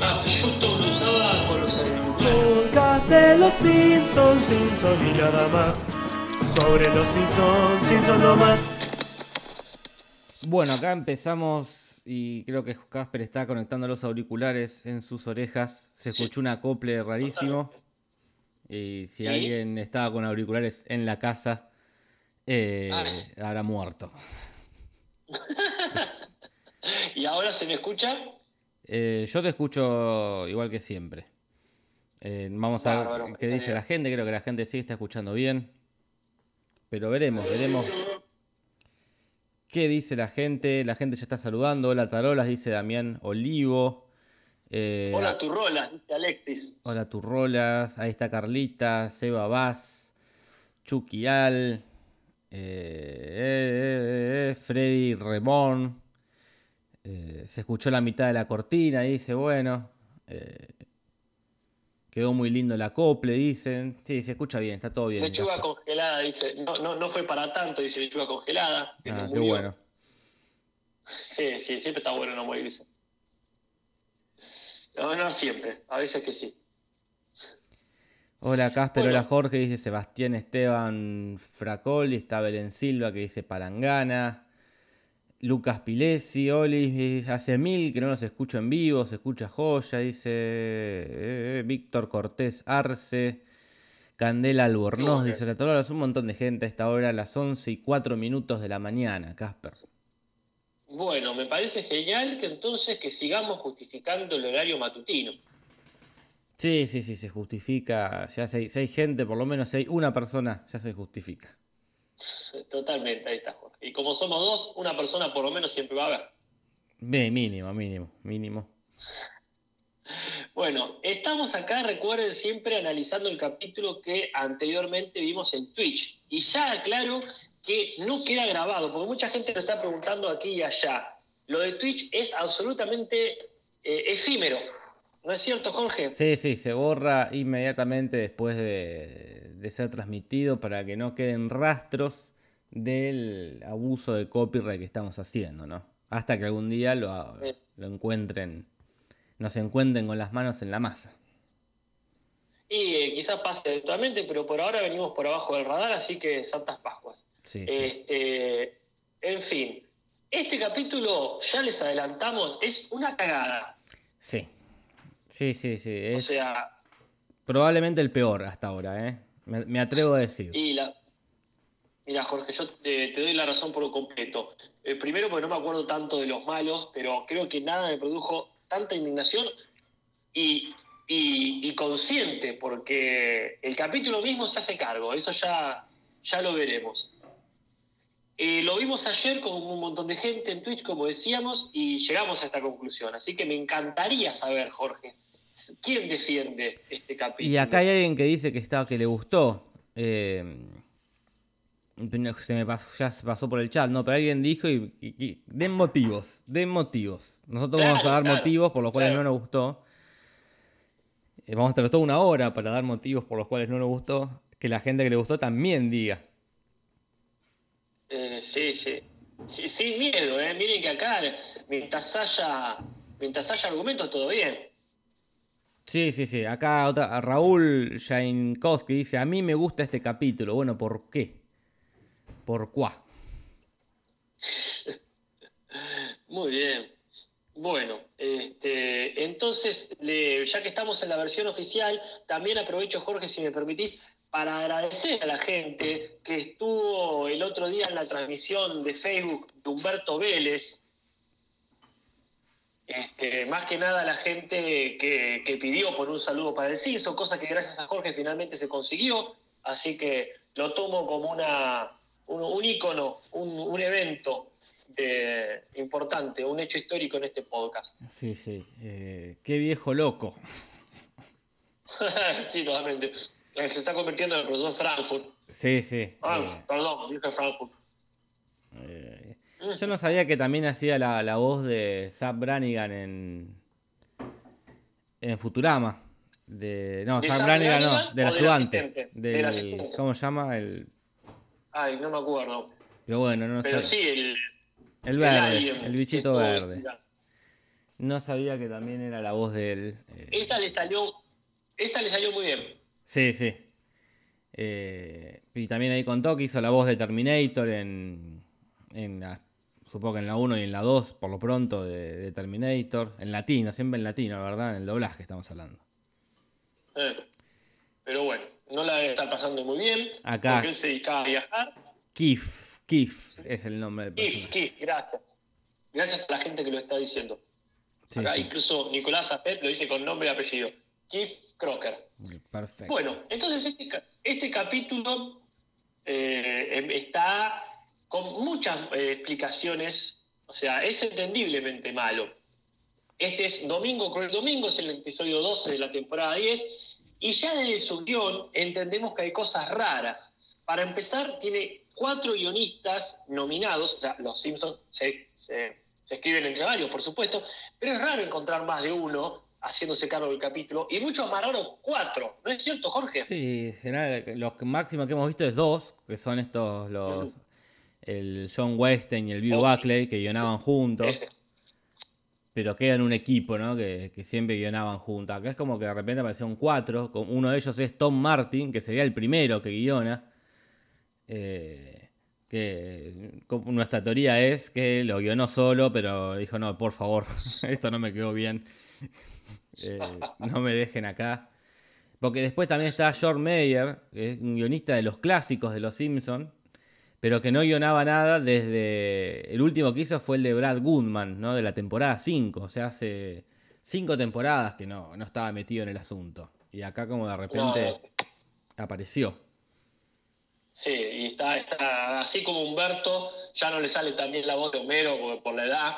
Ah, yo todo lo usaba con los auriculares. Podcast de los Simpsons, Simpsons y nada más. Sobre los Simpsons, Simpsons no más. Bueno, acá empezamos y creo que Casper está conectando los auriculares en sus orejas. Se Sí. escuchó un acople rarísimo. Y si ¿Sí? alguien estaba con auriculares en la casa, eh, Ay. habrá muerto. ¿Y ahora se me escucha? Eh, yo te escucho igual que siempre. Eh, vamos a ver qué dice bien. la gente. Creo que la gente sí está escuchando bien. Pero veremos, veremos qué dice la gente. La gente ya está saludando. Hola Tarolas, dice Damián Olivo. Eh, Hola, Turrola, dice Alexis. Hola Turrolas, ahí está Carlita, Seba Vaz, Chucky Al, eh, eh, eh, Freddy Remón. Eh, se escuchó la mitad de la cortina, dice, bueno. eh, quedó muy lindo el acople, dicen. Sí, se escucha bien, está todo bien. Lechuga congelada, dice. No, no, no fue para tanto, dice lechuga congelada. que Ah, no qué murió. bueno. Sí, sí, siempre está bueno no morirse. No, no siempre, a veces que sí. Hola Casper, hola Jorge, dice Sebastián Esteban Fracoli, está Belén Silva que dice Palangana, Lucas Pilesi, Oli, hace mil que no los escucho en vivo, se escucha joya, dice eh, eh, Víctor Cortés Arce, Candela Albornoz, dice la Torola, un montón de gente a esta hora, a las 11 y 4 minutos de la mañana, Casper. Bueno, me parece genial que entonces que sigamos justificando el horario matutino. Sí, sí, sí, se justifica, ya si hay, si hay gente, por lo menos si hay una persona, ya se justifica. Totalmente, ahí está Jorge. Y como somos dos, una persona por lo menos siempre va a haber. Bien, mínimo, mínimo, mínimo. Bueno, estamos acá, recuerden siempre analizando el capítulo que anteriormente vimos en Twitch. Y ya aclaro que no queda grabado, porque mucha gente lo está preguntando aquí y allá. Lo de Twitch es absolutamente eh, efímero. ¿No es cierto, Jorge? Sí, sí, se borra inmediatamente después de, de ser transmitido para que no queden rastros del abuso de copyright que estamos haciendo, ¿no? Hasta que algún día lo, lo encuentren, nos encuentren con las manos en la masa. Y eh, quizás pase eventualmente, pero por ahora venimos por abajo del radar, así que Santas Pascuas. Sí, sí. Este, en fin, este capítulo, ya les adelantamos, es una cagada. Sí, sí, sí, sí. O Es sea, probablemente el peor hasta ahora, ¿eh? Me, me atrevo a decir. y la. Mira, Jorge, yo te, te doy la razón por lo completo. Eh, primero, porque no me acuerdo tanto de los malos, pero creo que nada me produjo tanta indignación y, y- y consciente, porque el capítulo mismo se hace cargo, eso ya, ya lo veremos. Eh, lo vimos ayer con un montón de gente en Twitch, como decíamos, y llegamos a esta conclusión. Así que me encantaría saber, Jorge, ¿quién defiende este capítulo? Y acá hay alguien que dice que está, que le gustó. eh, se me pasó, ya se pasó por el chat, ¿no? Pero alguien dijo y, y- y- den motivos, den motivos. Nosotros Claro, vamos a dar claro, motivos por los cuales claro. no nos gustó. Eh, vamos a tener toda una hora para dar motivos por los cuales no nos gustó. Que la gente que le gustó también diga. Eh, sí, sí, sí. Sin miedo, ¿eh? Miren que acá, mientras haya, mientras haya argumentos, todo bien. Sí, sí, sí. Acá otra, Raúl Jainkowski dice, a mí me gusta este capítulo. Bueno, ¿por qué? ¿Por cuá? Muy bien. Bueno, este, entonces, le- ya que estamos en la versión oficial, también aprovecho, Jorge, si me permitís, para agradecer a la gente que estuvo el otro día en la transmisión de Facebook de Humberto Vélez. Este, más que nada la gente que, que pidió por un saludo para el CISO, cosa que gracias a Jorge finalmente se consiguió. Así que lo tomo como una, un, un ícono, un, un evento importante, un hecho histórico en este podcast. Sí, sí. eh, qué viejo loco. sí, totalmente. Se está convirtiendo en el profesor Frankfurt. Sí, sí. Ah, eh, perdón, dije Frankfurt. eh, yo no sabía que también hacía la, la voz de Zap Brannigan en, en Futurama. De, no, ¿De Zap Brannigan no, del ayudante. Del, Del asistente. ¿Cómo se llama? El, Ay, no me acuerdo. pero bueno, no Pero sé. sí, el, El verde, el bichito verde. No sabía que también era la voz de él. eh, Esa le salió, esa le salió muy bien. Sí, sí. Eh, y también ahí contó que hizo la voz de Terminator en, en la, supongo que en la 1 y en la 2, por lo pronto, de, de Terminator. En latino, siempre en latino, ¿verdad? En el doblaje estamos hablando. Eh, Pero bueno, no la debe estar pasando muy bien. Acá. Porque él se dedicaba a viajar. Kif, Kif es el nombre del Kif. Kif, gracias. Gracias a la gente que lo está diciendo. Sí, Acá sí. incluso Nicolás Acet lo dice con nombre y apellido. Keith Crocker. Perfecto. Bueno, entonces este, este capítulo eh, em- está con muchas eh, explicaciones, o sea, es entendiblemente malo. Este es Domingo Cruel Domingo, es el episodio 12 de la temporada 10, y ya desde su guion entendemos que hay cosas raras. Para empezar, tiene cuatro guionistas nominados, o sea, los Simpsons se, se- se escriben entre varios, por supuesto, pero es raro encontrar más de uno haciéndose cargo del capítulo, y muchos más raros, cuatro. ¿No es cierto, Jorge? Sí, en general, los que- máximos que hemos visto es dos, que son estos, los, el John Weston y el Bill Oh, Buckley, que guionaban juntos. Ese. pero quedan un equipo, ¿no? Que, que siempre guionaban juntos. Acá es como que de repente aparecieron cuatro. Uno de ellos es Tom Martin, que sería el primero que guiona. Eh, que nuestra teoría es que lo guionó solo, pero dijo, no, por favor, esto no me quedó bien. Eh, no me dejen acá. Porque después también está George Meyer, que es un guionista de los clásicos de Los Simpsons, pero que no guionaba nada desde... El último que hizo fue el de Brad Goodman, ¿no? De la temporada 5, o sea, hace cinco temporadas que no, no estaba metido en el asunto. Y acá como de repente apareció. Sí, y está, está así como Humberto, ya no le sale también la voz de Homero porque por la edad.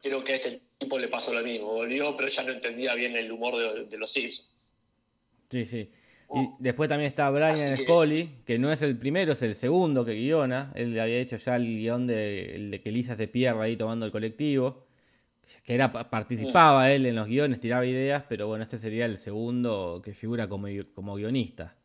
Creo que a este tipo le pasó lo mismo. Volvió, pero ya no entendía bien el humor de, de los Simpsons. Sí, sí. Y después también está Brian Así Scully, que no es el primero, es el segundo que guiona. Él había hecho ya el guion de, el de que Lisa se pierda ahí tomando el colectivo. Que era, pa- participaba él en los guiones, tiraba ideas, pero bueno, este sería el segundo que figura como, como guionista.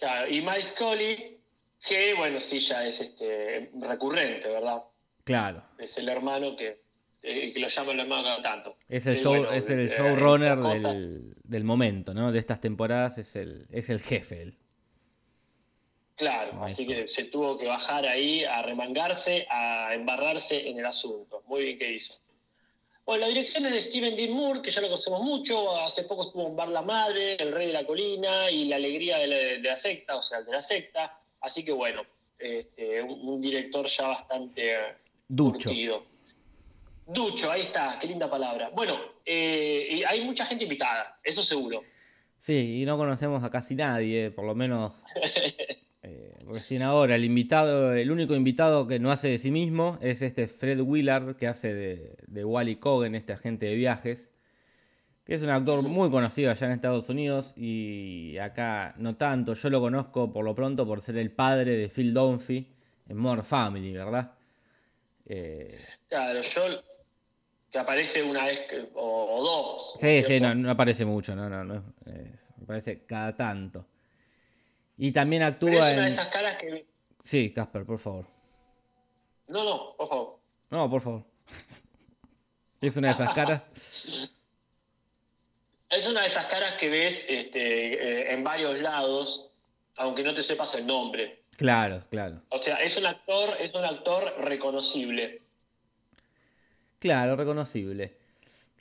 Claro, y Mike Scully, que bueno, sí, ya es este recurrente, ¿verdad? Claro. Es el hermano que, eh, que lo llama el hermano cada tanto. Es el, Y show, bueno, es el eh, showrunner del, del momento, ¿no? De estas temporadas es el, es el jefe él. Claro, así que se tuvo que bajar ahí a remangarse, a embarrarse en el asunto. Muy bien que hizo. Bueno, la dirección es de Steven Dean Moore, que ya lo conocemos mucho. Hace poco estuvo en Bar La Madre, El Rey de la Colina y La Alegría de la, de la Secta, o sea, de la secta. Así que bueno, este, un, un director ya bastante eh, Ducho. curtido. Ducho, ahí está, qué linda palabra. Bueno, eh, hay mucha gente invitada, eso seguro. Sí, y no conocemos a casi nadie, por lo menos recién ahora. El invitado, el único invitado que no hace de sí mismo es este Fred Willard, que hace de, de Wally Cogan, este agente de viajes, que es un actor muy conocido allá en Estados Unidos y acá no tanto. Yo lo conozco por lo pronto por ser el padre de Phil Dunphy en Modern Family, ¿verdad? Eh, Claro, yo que aparece una vez que- o, o dos. ¿no Sí, sí, no, no aparece mucho, no, no, no. eh, me parece cada tanto. Y también Pero actúa es una de esas caras que. Sí, Casper, por favor. No, no, por favor. No, por favor. Es una de esas caras. Es una de esas caras que ves este, eh, en varios lados, aunque no te sepas el nombre. Claro, claro. O sea, es un actor, es un actor reconocible. Claro, reconocible.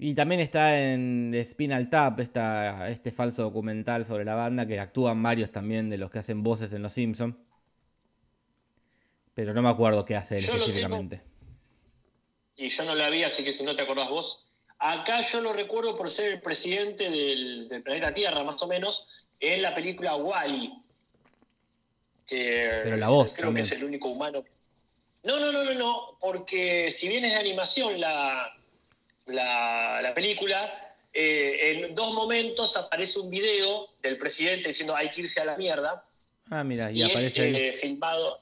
Y también está en Spinal Tap, esta, este falso documental sobre la banda, que actúan varios también de los que hacen voces en Los Simpsons. Pero no me acuerdo qué hace él específicamente. Y yo no la vi, así que si no te acordás vos. Acá yo lo recuerdo por ser el presidente del, del planeta Tierra, más o menos, en la película Wally. Que Pero la voz creo también. que es el único humano. No, no, no, no, no, porque si bien es de animación la, la, la película, eh, en dos momentos aparece un video del presidente diciendo hay que irse a la mierda. Ah, mira, y, Y, aparece es él. eh, filmado.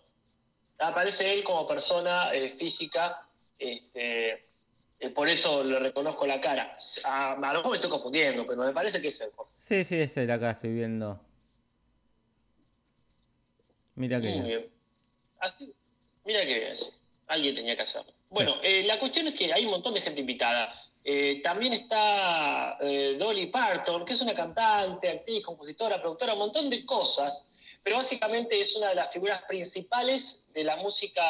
Aparece él como persona eh, física. Este, por eso le reconozco la cara. A, a lo mejor me estoy confundiendo, pero me parece que es él. Sí, sí, es él acá, estoy viendo. Mira que Muy bien. Así, mira que bien. Alguien tenía que hacerlo. Bueno, eh, la cuestión es que hay un montón de gente invitada. Eh, también está eh, Dolly Parton, que es una cantante, actriz, compositora, productora, un montón de cosas, pero básicamente es una de las figuras principales de la música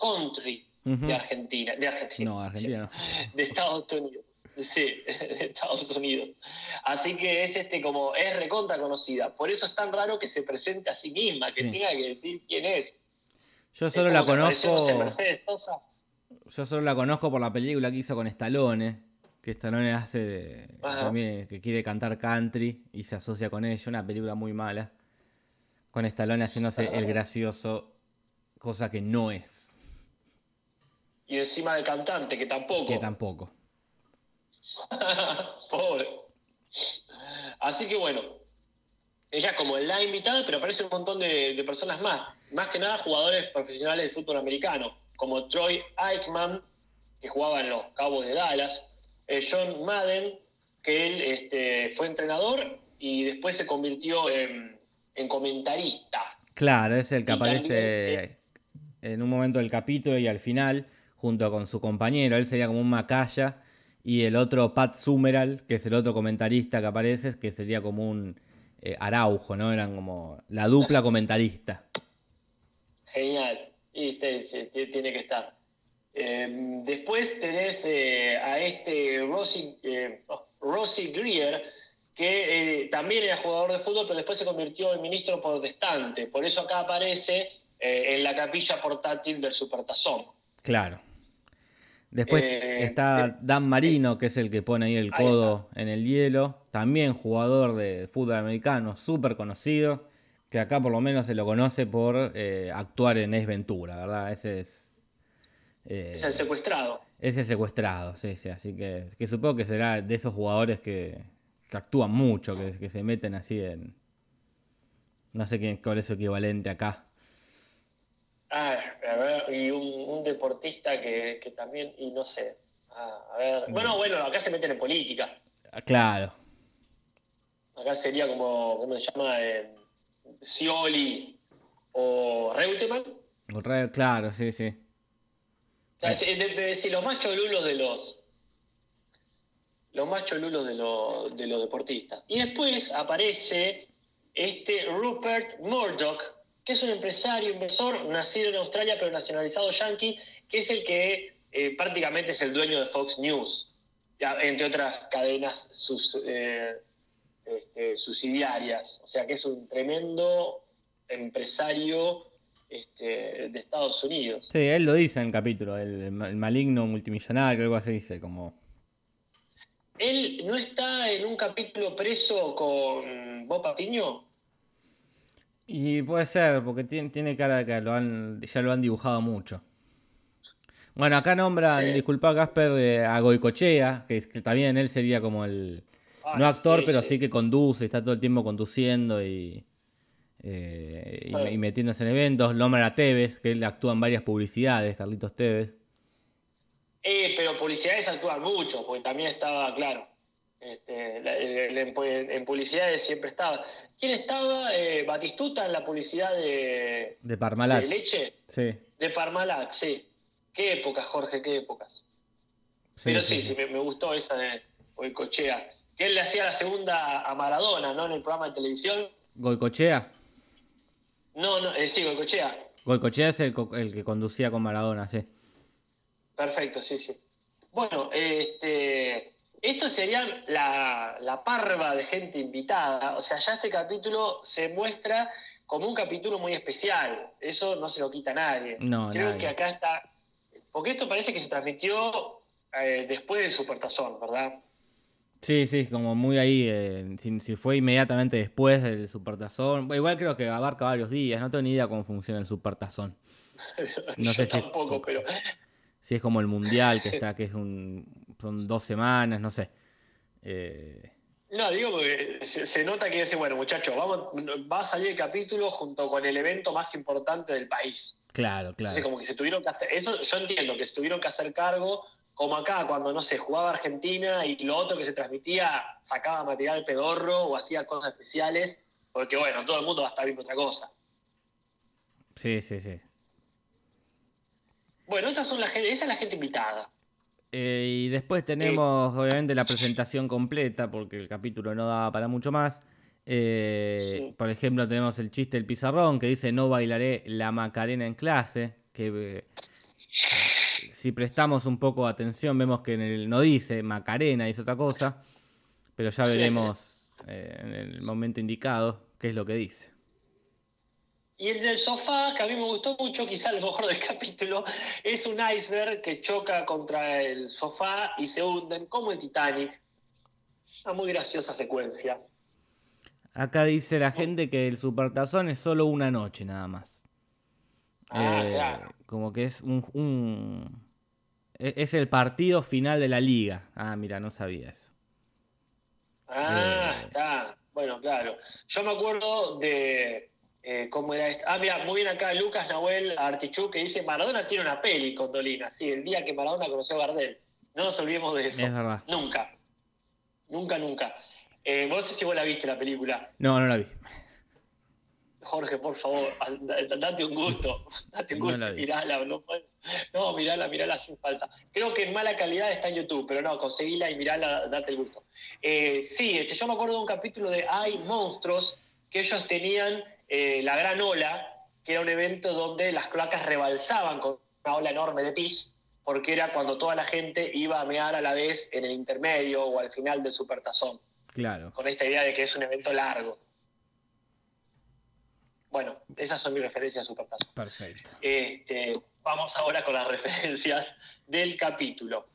country de Argentina. De Argentina. No, Argentina. De Estados Unidos. Sí, de Estados Unidos. Así que es este como, es recontra conocida. Por eso es tan raro que se presente a sí misma, que tenga que decir quién es. Yo solo la conozco. Yo solo la conozco por la película que hizo con Stallone. Que Stallone hace también que quiere cantar country y se asocia con ella. Una película muy mala. Con Stallone haciéndose el gracioso, cosa que no es. Y encima del cantante, que tampoco. Que tampoco. Pobre. Así que bueno, ella como la invitada, pero aparece un montón de, personas más. Más que nada jugadores profesionales de fútbol americano, como Troy Aikman, que jugaba en los Cabos de Dallas, eh, John Madden, que él este, fue entrenador y después se convirtió en, comentarista. Claro, es el que aparece en un momento del capítulo y al final, junto con su compañero. Él sería como un macaya y el otro Pat Sumeral, que es el otro comentarista que aparece, que sería como un eh, Araujo, ¿no? Eran como la dupla comentarista. Genial, y tiene que estar. Em, después tenés eh, a este Rossi, eh, Greer, que también era jugador de fútbol, pero después se convirtió en ministro protestante. Por eso acá aparece en la capilla portátil del Supertazón. Claro. Después eh, está Dan Marino, que es el que pone ahí el codo en el hielo. También jugador de fútbol americano, súper conocido. Que acá por lo menos se lo conoce por eh, actuar en Es Ventura, ¿verdad? Ese es. Eh, es el secuestrado. Ese secuestrado, sí, sí. Así que, que supongo que será de esos jugadores que, actúan mucho, que, que, se meten así en. No sé quién, cuál es su equivalente acá. Ah, a ver, y un, deportista que, también, y no sé. Ah, a ver. Bueno, bueno, acá se meten en política. Claro. Acá sería como, ¿cómo se llama? Eh, Scioli o Reutemann. claro, sí, sí. Sí, los más cholulos de los. Los más cholulos de, los, de los deportistas. Y después aparece este Rupert Murdoch, que es un empresario, inversor, nacido en Australia pero nacionalizado yankee, que es el que eh, prácticamente es el dueño de Fox News, entre otras cadenas sus, eh, este, subsidiarias. O sea que es un tremendo empresario este, de Estados Unidos. Sí, él lo dice en el capítulo, el, maligno multimillonario, algo así dice, como... ¿Él no está en un capítulo preso con Bob Patiño? Y puede ser, porque tiene, tiene cara de que lo han, ya lo han dibujado mucho. Bueno, acá nombran, disculpa Casper, a Goicochea, que, que, también él sería como el. No actor, pero sí. que conduce, está todo el tiempo conduciendo y, eh, y, metiéndose en eventos. Lomar a Tevez, que él actúa en varias publicidades, Carlitos Tevez. Eh, pero publicidades actúan mucho, porque también estaba, claro. Este, en, publicidades siempre estaba. ¿Quién estaba? Eh, Batistuta en la publicidad de, de Parmalat. ¿De leche? Sí. De Parmalat, sí. Qué épocas, Jorge, qué épocas. Pero sí, sí, me, gustó esa de Goicochea. Que él le hacía la segunda a Maradona, ¿no? En el programa de televisión. ¿Goicochea? No, no, eh, sí, Goicochea. Goicochea es el, el que conducía con Maradona, sí. Perfecto, sí, sí. Bueno, este esto sería la, parva de gente invitada. O sea, ya este capítulo se muestra como un capítulo muy especial. Eso no se lo quita a nadie. No, Creo que acá está. Porque esto parece que se transmitió eh, después del Supertazón, ¿verdad? Sí, sí, como muy ahí. Eh, si, fue inmediatamente después del Supertazón. Igual creo que abarca varios días. No tengo ni idea cómo funciona el Supertazón. No sé tampoco, pero. Si es como el mundial que está, que es un, son dos semanas, no sé. Eh, no, digo porque se, nota que dice, bueno, muchachos, vamos, va a salir el capítulo junto con el evento más importante del país. Claro, claro. Entonces, como que se tuvieron que hacer, eso yo entiendo que se tuvieron que hacer cargo, como acá, cuando, no sé, jugaba Argentina y lo otro que se transmitía sacaba material pedorro o hacía cosas especiales, porque bueno, todo el mundo va a estar viendo otra cosa. Sí, sí, sí. Bueno, esas son la gente, esa es la gente invitada. Eh, y después tenemos, obviamente, la presentación completa, porque el capítulo no daba para mucho más. Eh, Sí. Por ejemplo, tenemos el chiste del pizarrón que dice no bailaré la macarena en clase. Que eh, si prestamos un poco de atención, vemos que en el, no dice macarena, dice otra cosa. Pero ya veremos eh, en el momento indicado qué es lo que dice. Y el del sofá, que a mí me gustó mucho, quizá lo mejor del capítulo, es un iceberg que choca contra el sofá y se hunden como el Titanic. Una muy graciosa secuencia. Acá dice la gente que el supertazón es solo una noche nada más. Ah, Eh, claro. Como que es un, un- Es el partido final de la liga. Ah, mira, no sabía eso. Ah, Eh. está. Bueno, claro. Yo me acuerdo de eh, cómo era esto. Ah, mira, muy bien acá Lucas Nahuel Artichú que dice Maradona tiene una peli con Dolina. Sí, el día que Maradona conoció a Gardel. No nos olvidemos de eso. Es verdad. Nunca. Nunca, nunca. Eh, vos sé si vos la viste la película. No, no la vi. Jorge, por favor, da- date un gusto. Date un gusto. mirala. No, mirala, mirala sin falta. Creo que en mala calidad está en YouTube, pero no, conseguila y mirala, date el gusto. Eh, sí, este, yo me acuerdo de un capítulo de Hay Monstruos que ellos tenían eh, la gran ola, que era un evento donde las cloacas rebalsaban con una ola enorme de pis, porque era cuando toda la gente iba a mear a la vez en el intermedio o al final del supertazón Claro. con esta idea de que es un evento largo. Bueno, esas son mis referencias a Supertazón. Perfecto. Este, vamos ahora con las referencias del capítulo.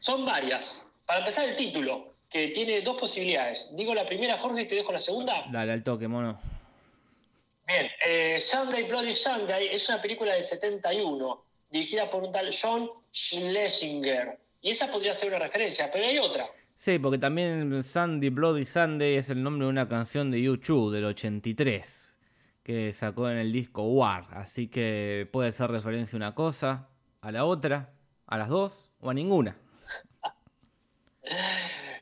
Son varias. Para empezar, el título, que tiene dos posibilidades. Digo la primera, Jorge, y te dejo la segunda. Dale al toque, mono. Bien, eh, Sunday Bloody Sunday es una película del 71, dirigida por un tal John Schlesinger. Y esa podría ser una referencia, pero hay otra. Sí, porque también Sandy Bloody Sunday es el nombre de una canción de YouTube del 83 que sacó en el disco War. Así que puede ser referencia a una cosa, a la otra, a las dos o a ninguna.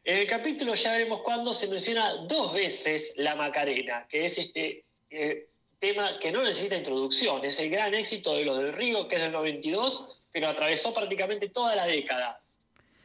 En el capítulo ya veremos cuándo se menciona dos veces la Macarena, que es este eh, tema que no necesita introducción, es el gran éxito de los del Río, que es del 92, pero atravesó prácticamente toda la década.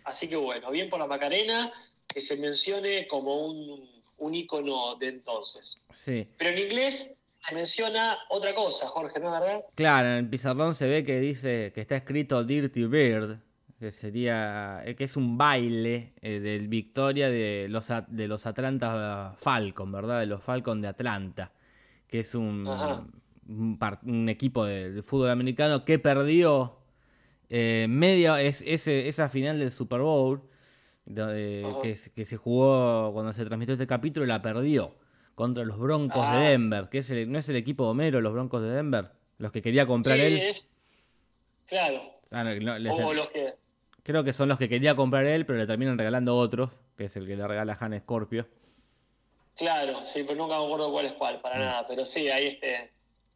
Así que bueno, bien por la Macarena, que se mencione como un, un ícono de entonces. Sí. Pero en inglés se menciona otra cosa, Jorge, ¿no es verdad? Claro, en el pizarrón se ve que dice que está escrito Dirty Bird, que sería eh, que es un baile eh, del Victoria de los de los Atlanta Falcon, ¿verdad? De los Falcon de Atlanta, que es un, un, equipo de, de fútbol americano que perdió eh, media es, ese, esa final del Super Bowl de- Ajá. que, se- que se jugó cuando se transmitió este capítulo la perdió contra los Broncos Ah. de Denver, que es el- no es el equipo de Homero, los Broncos de Denver, los que quería comprar Sí, él. es. Claro. Ah, no, no, les- O los que. Creo que son los que quería comprar él, pero le terminan regalando otros, que es el que le regala Han Scorpio. Claro, sí, pero nunca me acuerdo cuál es cuál, para Mm. nada. Pero sí, hay, este,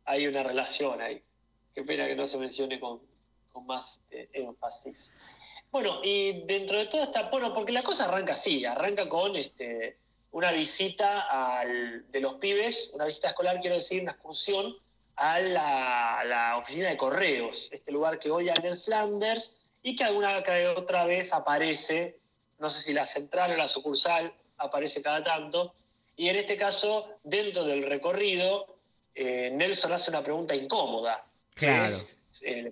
hay una relación ahí. Qué pena que no se mencione con, con más este, énfasis. Bueno, y dentro de toda esta. Bueno, porque la cosa arranca así: arranca con este, una visita al, de los pibes, una visita escolar, quiero decir, una excursión a la, a la oficina de correos, este lugar que hoy hay en Flanders y que alguna que otra vez aparece, no sé si la central o la sucursal aparece cada tanto, y en este caso, dentro del recorrido, eh, Nelson hace una pregunta incómoda. que Claro. es, eh,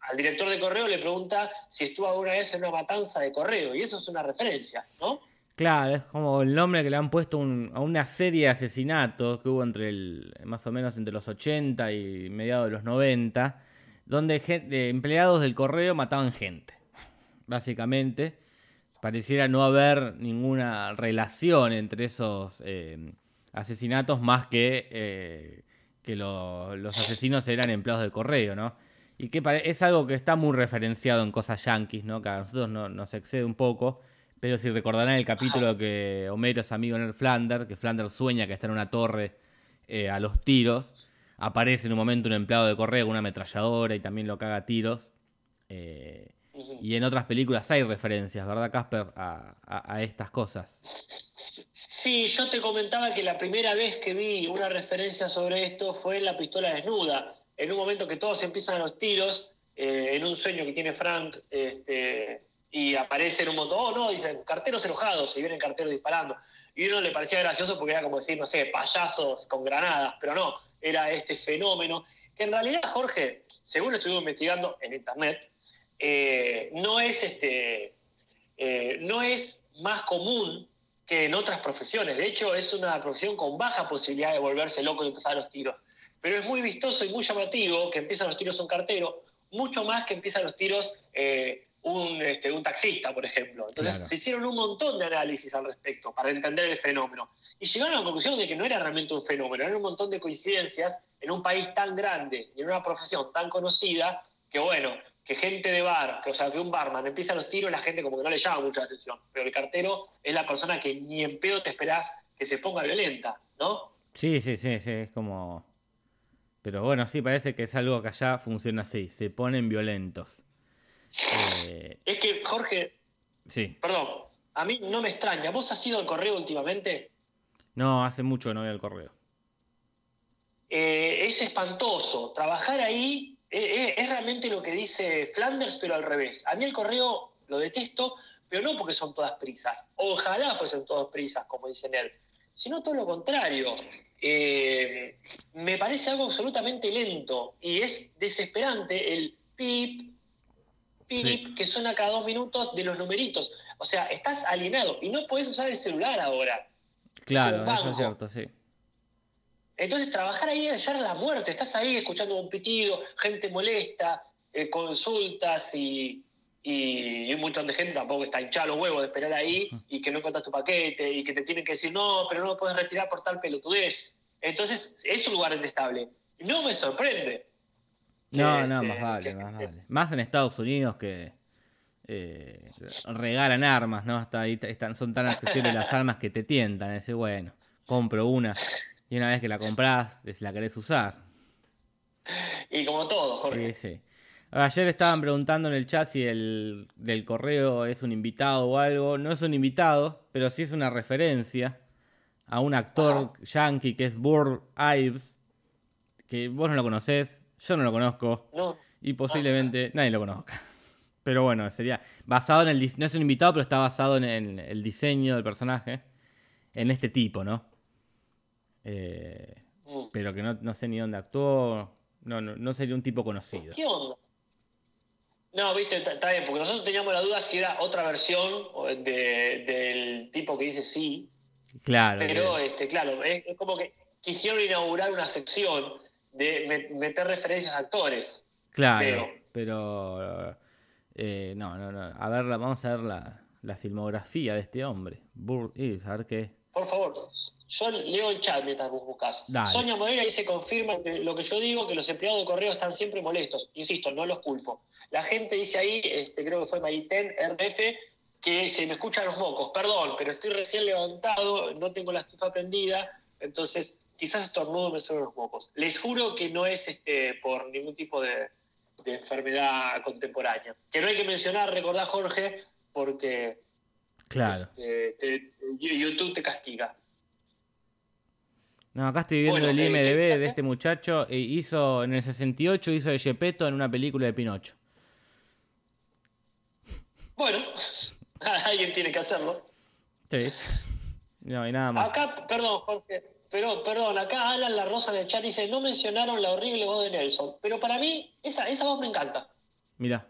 al director de correo le pregunta si estuvo alguna vez en una matanza de correo, y eso es una referencia, ¿no? Claro, es como el nombre que le han puesto a una serie de asesinatos que hubo entre el, más o menos entre los 80 y mediados de los 90, donde empleados del correo mataban gente, básicamente. Pareciera no haber ninguna relación entre esos eh, asesinatos más que eh, que lo- los asesinos eran empleados del correo, ¿no? Y que es algo que está muy referenciado en cosas yanquis, ¿no? Que a nosotros no- nos excede un poco. Pero si recordarán el capítulo que Homero es amigo en el Flanders, que Flanders sueña que está en una torre eh, a los tiros, aparece en un momento un empleado de correo con una ametralladora y también lo caga a tiros. Eh, y en otras películas hay referencias, ¿verdad, Casper? A, a- a estas cosas. Sí, yo te comentaba que la primera vez que vi una referencia sobre esto fue en la pistola desnuda. En un momento que todos empiezan a los tiros eh, en un sueño que tiene Frank, este, y aparecen un montón, oh no, dicen carteros enojados, y vienen carteros disparando. Y uno le parecía gracioso porque era como decir, no sé, payasos con granadas, pero no, era este fenómeno, que en realidad, Jorge, según estuve investigando en internet, eh, no es este. Eh, no es más común que en otras profesiones. De hecho, es una profesión con baja posibilidad de volverse loco y empezar los tiros. Pero es muy vistoso y muy llamativo que empiezan los tiros un cartero, mucho más que empiezan los tiros eh, un, este, un, taxista, por ejemplo. Entonces se hicieron un montón de análisis al respecto para entender el fenómeno. Y llegaron a la conclusión de que no era realmente un fenómeno, eran un montón de coincidencias en un país tan grande y en una profesión tan conocida que, bueno, que gente de bar, que, o sea, que un barman empieza los tiros, la gente como que no le llama mucha atención. Pero el cartero es la persona que ni en pedo te esperás que se ponga violenta, ¿no? Sí, sí, sí, sí, es como... Pero bueno, sí, parece que es algo que allá funciona así, se ponen violentos. Eh, es que, Jorge... Sí. Perdón, a mí no me extraña. ¿Vos has ido al correo últimamente? No, hace mucho que no voy al correo. Eh, es espantoso. Trabajar ahí eh, es realmente lo que dice Flanders, pero al revés. A mí el correo lo detesto, pero no porque son todas prisas. Ojalá fuesen todas prisas, como dice él, sino todo lo contrario. Eh, me parece algo absolutamente lento y es desesperante el pip, pip, que suena cada dos minutos de los numeritos. O sea, estás alienado y no puedes usar el celular ahora. Claro, eso es cierto, sí. Entonces, trabajar ahí es hallar la muerte. Estás ahí escuchando un pitido, gente molesta, eh, consultas y, y, un montón de gente tampoco está hinchado los huevos de esperar ahí y que no encuentras tu paquete y que te tienen que decir, no, pero no lo puedes retirar por tal pelotudez. Entonces, es un lugar detestable. No me sorprende. No, no, más vale, más vale. Más en Estados Unidos que eh, regalan armas, ¿no? Hasta ahí están, son tan accesibles las armas que te tientan. Ese, bueno, compro una. Y una vez que la compras, la querés usar. Y como todo, Jorge. Sí, sí. Ayer estaban preguntando en el chat si el del correo es un invitado o algo. No es un invitado, pero sí es una referencia a un actor yankee que es Burr Ives, que vos no lo conocés, yo no lo conozco. No. Y posiblemente nadie lo conozca. Pero bueno, sería basado en el... No es un invitado, pero está basado en el diseño del personaje. En este tipo, ¿no? Eh, mm. Pero que no, sé ni dónde actuó. No, no, sería un tipo conocido. ¿Qué onda? No, viste, está bien, porque nosotros teníamos la duda si era otra versión del tipo que dice sí. Claro. Pero, este, claro, es, como que quisieron inaugurar una sección de meter referencias a actores. Claro, pero, eh, no, no, no. A ver, vamos a ver la, la filmografía de este hombre. a ver qué, por favor, yo leo el chat mientras vos buscas. Sonia Modera dice, confirma lo que yo digo, que los empleados de correo están siempre molestos. Insisto, no los culpo. La gente dice ahí, este, creo que fue Mariten, RF, que se me escuchan los mocos. Perdón, pero estoy recién levantado, no tengo la estufa prendida, entonces quizás estornudo me suenan los mocos. Les juro que no es este, por ningún tipo de, enfermedad contemporánea. Que no hay que mencionar, recordá Jorge, porque Claro. YouTube te castiga. No, acá estoy viendo el IMDB de este muchacho. E hizo, en el 68 hizo de Gepetto en una película de Pinocho. Bueno, alguien tiene que hacerlo. Sí. No hay nada más. Acá, perdón, Jorge, pero perdón, acá Alan La Rosa en el chat dice, no mencionaron la horrible voz de Nelson, pero para mí esa, esa voz me encanta. Mira.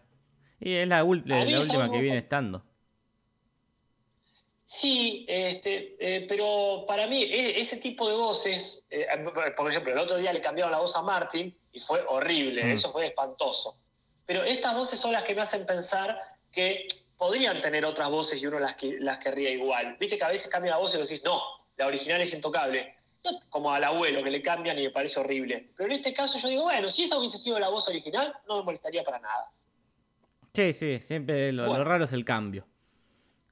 Y es la, la última que viene estando. Sí, este, eh, pero para mí e, ese tipo de voces, eh, por ejemplo, el otro día le cambiaron la voz a Martin y fue horrible, mm. eso fue espantoso. Pero estas voces son las que me hacen pensar que podrían tener otras voces y uno las, las querría igual. Viste que a veces cambia la voz y decís, no, la original es intocable. Como al abuelo que le cambian y me parece horrible. Pero en este caso yo digo, bueno, si esa hubiese sido la voz original, no me molestaría para nada. Sí, sí, siempre lo raro es el cambio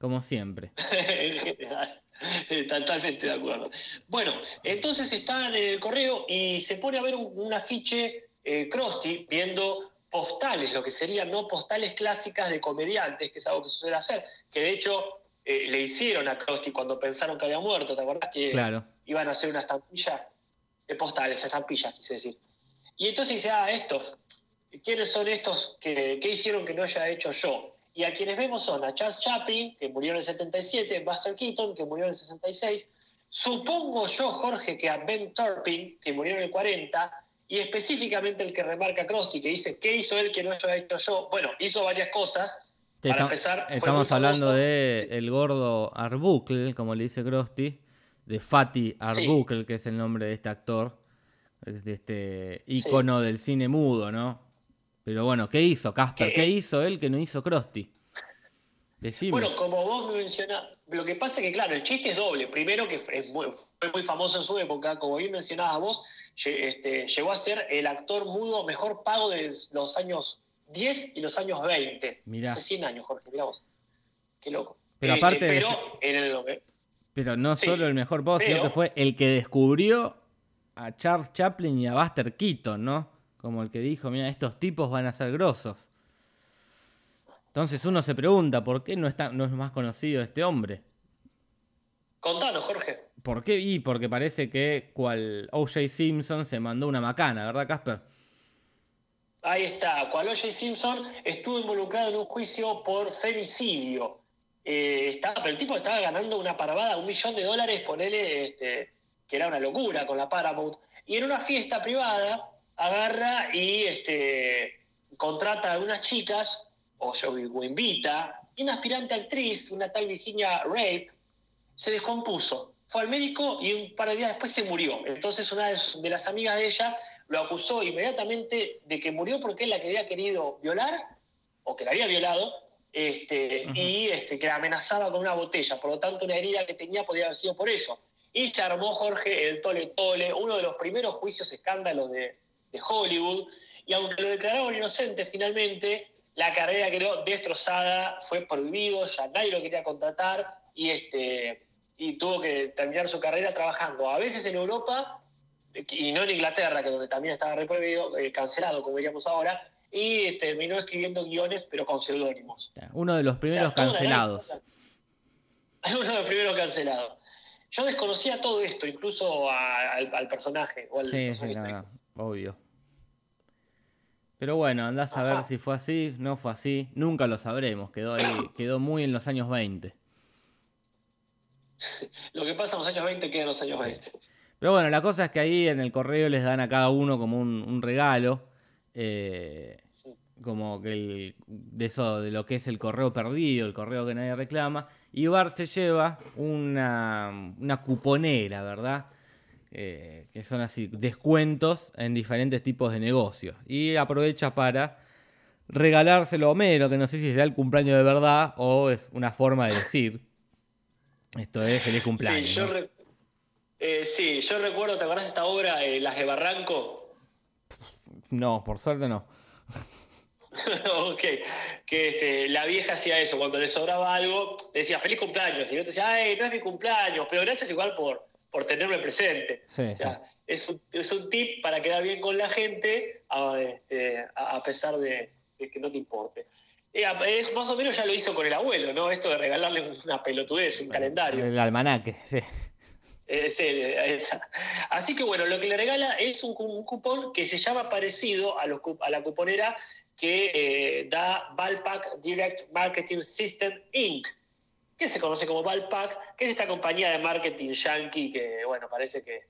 como siempre. Totalmente de acuerdo. Bueno, entonces está en el correo y se pone a ver un, afiche eh, viendo postales, lo que serían no postales clásicas de comediantes, que es algo que se suele hacer, que de hecho eh, le hicieron a Krusty cuando pensaron que había muerto, ¿te acuerdas? Que iban a hacer una estampilla de postales, estampillas, quise decir. Y entonces dice, ah, estos, ¿quiénes son estos que, que hicieron que no haya hecho yo? Y a quienes vemos son a Charles Chaplin, que murió en el 77, Buster Keaton, que murió en el 66, supongo yo, Jorge, que a Ben Turpin, que murió en el 40, y específicamente el que remarca Krusty, que dice, ¿qué hizo él que no haya hecho yo? Bueno, hizo varias cosas. Para empezar, estamos hablando famoso. de Sí. el gordo Arbuckle, como le dice Krusty, de Fatty Arbuckle, que es el nombre de este actor, de este ícono del cine mudo, ¿no? Pero bueno, ¿qué hizo Casper? ¿Qué? ¿Qué hizo él que no hizo Krusty? Decime. Bueno, como vos me mencionás, lo que pasa es que, claro, el chiste es doble. Primero, que muy- fue muy famoso en su época, como bien mencionabas vos, este, llegó a ser el actor mudo mejor pago de los años 10 y los años 20. Mirá. Hace 100 años, Jorge, mirá vos. Qué loco. Pero Este, aparte de pero en el, Pero no Sí, solo el mejor pago, sino que fue el que descubrió a Charles Chaplin y a Buster Keaton, ¿no? Como el que dijo, mira, estos tipos van a ser grosos. Entonces uno se pregunta, ¿por qué no, está, no es más conocido este hombre? Contanos, Jorge. ¿Por qué? Y porque parece que cual O.J. Simpson se mandó una macana, ¿verdad, Casper? Ahí está. Cual O.J. Simpson estuvo involucrado en un juicio por femicidio. Eh, estaba, el tipo estaba ganando una parvada, un millón de dólares, ponele, este, que era una locura con la Paramount. Y en una fiesta privada agarra y este, contrata a unas chicas, o, o invita, y una aspirante actriz, una tal Virginia Rape, se descompuso. Fue al médico y un par de días después se murió. Entonces una de las amigas de ella lo acusó inmediatamente de que murió porque él la que había querido violar, o que la había violado, este, y este, que la amenazaba con una botella. Por lo tanto, una herida que tenía podía haber sido por eso. Y se armó Jorge el Tole Tole, uno de los primeros juicios escándalos de, de Hollywood. Y aunque lo declararon inocente finalmente, la carrera quedó destrozada, fue prohibido, ya nadie lo quería contratar y, este, y tuvo que terminar su carrera trabajando a veces en Europa y no en Inglaterra, que donde también estaba re prohibido, eh, cancelado, como veríamos ahora, y terminó escribiendo guiones, pero con seudónimos. Uno de los primeros O sea, cancelados. Uno de los primeros cancelados. Yo desconocía todo esto, incluso a- al, al personaje. O al Sí, sí, no, obvio. Pero bueno, andás a ver si fue así, no fue así, nunca lo sabremos, quedó ahí, quedó muy en los años 20. Lo que pasa en los años 20 queda en los años Sí. 20. Pero bueno, la cosa es que ahí en el correo les dan a cada uno como un, un regalo. Eh, como que el- de eso, de lo que es el correo perdido, el correo que nadie reclama. Y Bart se lleva una, una cuponera, ¿verdad? Eh, que son así, descuentos en diferentes tipos de negocios. Y aprovecha para regalárselo a Homero, que no sé si será el cumpleaños de verdad o es una forma de decir. Esto es feliz cumpleaños. Sí, yo eh, sí, yo recuerdo, ¿te de esta obra, Las de Barranco? No, por suerte no. ok, que este, la vieja hacía eso, cuando le sobraba algo, le decía feliz cumpleaños, y el otro decía, ay, no es mi cumpleaños, pero gracias igual por, por tenerme presente. Sí, O sea, es, un, es un tip para quedar bien con la gente, a, este, a pesar de, de que no te importe. Eh, es, más o menos ya lo hizo con el abuelo, ¿no? Esto de regalarle una pelotudez, un calendario. El almanaque, sí. Ahí está. Así que bueno, lo que le regala es un, cu- un cupón que se llama parecido a, los a la cuponera que eh, da Valpak Direct Marketing System Inc., que se conoce como Valpak, que es esta compañía de marketing yankee que, bueno, parece que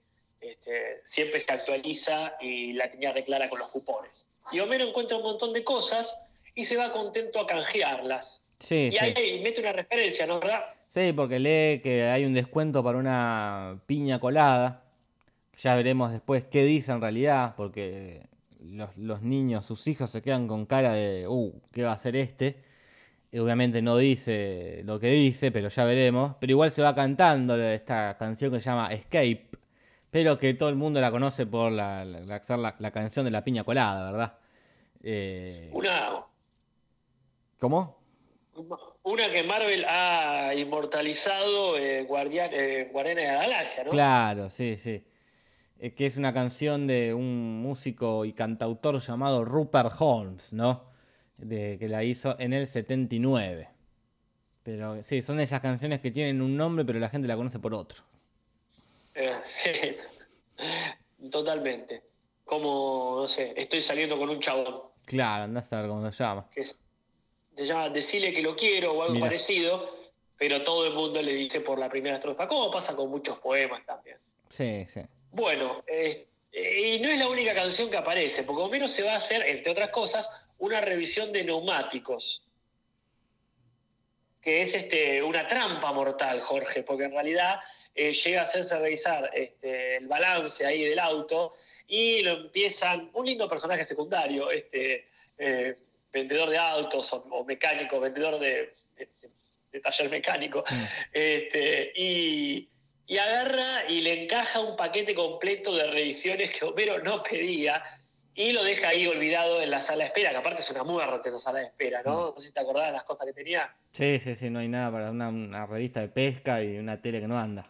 este, siempre se actualiza y la tenía reclara con los cupones. Y Homero encuentra un montón de cosas y se va contento a canjearlas. Sí, Y sí. ahí mete una referencia, ¿no? ¿Verdad? Sí, porque lee que hay un descuento para una piña colada. Ya veremos después qué dice en realidad, porque los, los niños, sus hijos se quedan con cara de, uh, ¿qué va a hacer este? Y obviamente no dice lo que dice, pero ya veremos. Pero igual se va cantando esta canción que se llama Escape, pero que todo el mundo la conoce por la, la, la- ser la- la canción de la piña colada, ¿verdad? Eh, Una, ¿Cómo? Una que Marvel ha inmortalizado, eh, Guardián, eh, Guardianes de la Galaxia, ¿no? Claro, sí, sí. Eh, que es una canción de un músico y cantautor llamado Rupert Holmes, ¿no? De, que la hizo en el 79. Pero sí, son esas canciones que tienen un nombre, pero la gente la conoce por otro. Eh, sí, totalmente. Como, no sé, estoy saliendo con un chabón. Claro, andás a ver cómo se llama. Es, se llama Decirle que lo quiero o algo parecido, pero todo el mundo le dice por la primera estrofa, como pasa con muchos poemas también. Sí, sí. Bueno, eh, y no es la única canción que aparece, porque Homero se va a hacer, entre otras cosas, una revisión de neumáticos. Que es este, una trampa mortal, Jorge, porque en realidad eh, llega a hacerse revisar este, el balance ahí del auto y lo empiezan. Un lindo personaje secundario, este eh, vendedor de autos o, o mecánico, vendedor de, de- de taller mecánico. Mm. Este, y, y agarra y le encaja un paquete completo de revisiones que Homero no pedía y lo deja ahí olvidado en la sala de espera, que aparte es una muerte esa sala de espera, ¿no? No sé si te acordás de las cosas que tenía. Sí, sí, sí, no hay nada para una, una revista de pesca y una tele que no anda.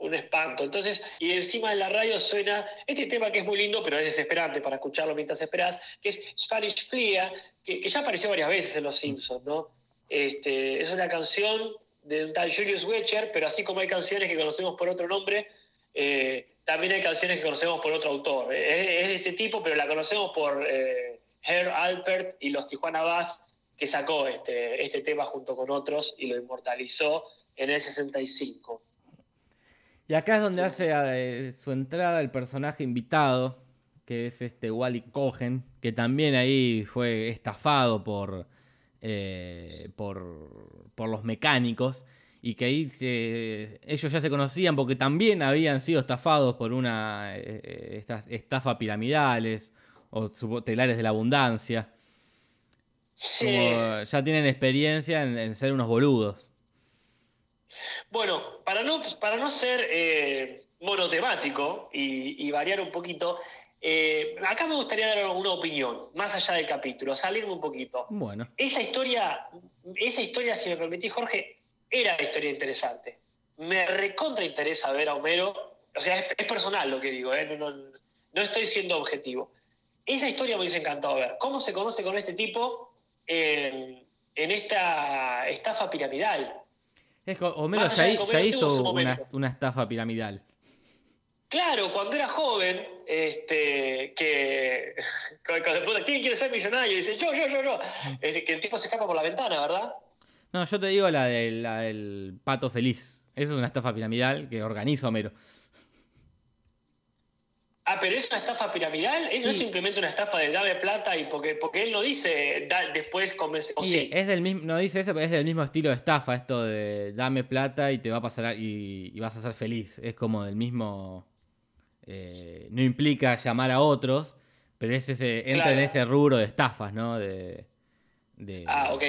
Un espanto. Entonces, y encima en la radio suena este tema que es muy lindo, pero es desesperante para escucharlo mientras esperás, que es Spanish Flia, que, que ya apareció varias veces en Los Simpsons, ¿no? Este, es una canción de un tal Julius Wecher, pero así como hay canciones que conocemos por otro nombre, eh, también hay canciones que conocemos por otro autor. Es, es de este tipo, pero la conocemos por eh, Herr Alpert y los Tijuana Bass, que sacó este, este tema junto con otros y lo inmortalizó en el 65. Y acá es donde hace eh, su entrada el personaje invitado, que es este Wally Cohen, que también ahí fue estafado por, eh, por, por los mecánicos, y que ahí se- ellos ya se conocían porque también habían sido estafados por una eh, estas estafas piramidales o telares de la abundancia. Sí. Como ya tienen experiencia en, en ser unos boludos. Bueno, para no, para no ser eh, monotemático y, y variar un poquito, eh, acá me gustaría dar una opinión, más allá del capítulo, salirme un poquito. Bueno, Esa historia, esa historia, si me permitís, Jorge, era una historia interesante. Me recontra interesa ver a Homero, o sea, es, es personal lo que digo, ¿eh? no, no- no estoy siendo objetivo. Esa historia me hubiese encantado ver. ¿Cómo se conoce con este tipo en, en esta estafa piramidal? Es que Homero ya, ya hizo una, estafa piramidal. Claro, cuando era joven, este, que cuando ¿quién quiere ser millonario? Y dice, yo, yo, yo, yo. Este, que el tipo se escapa por la ventana, ¿verdad? No, yo te digo la del, la del pato feliz. Esa es una estafa piramidal que organiza Homero. Ah, pero es una estafa piramidal, ¿Es- no es simplemente una estafa de dame plata y porque, porque él no dice da- después convence. O sí. es del mismo, no dice eso, pero es del mismo estilo de estafa, esto de dame plata y te va a pasar y, y vas a ser feliz. Es como del mismo. eh, no implica llamar a otros, pero es ese, entra Claro. en ese rubro de estafas, ¿no? De, de- Ah, ok.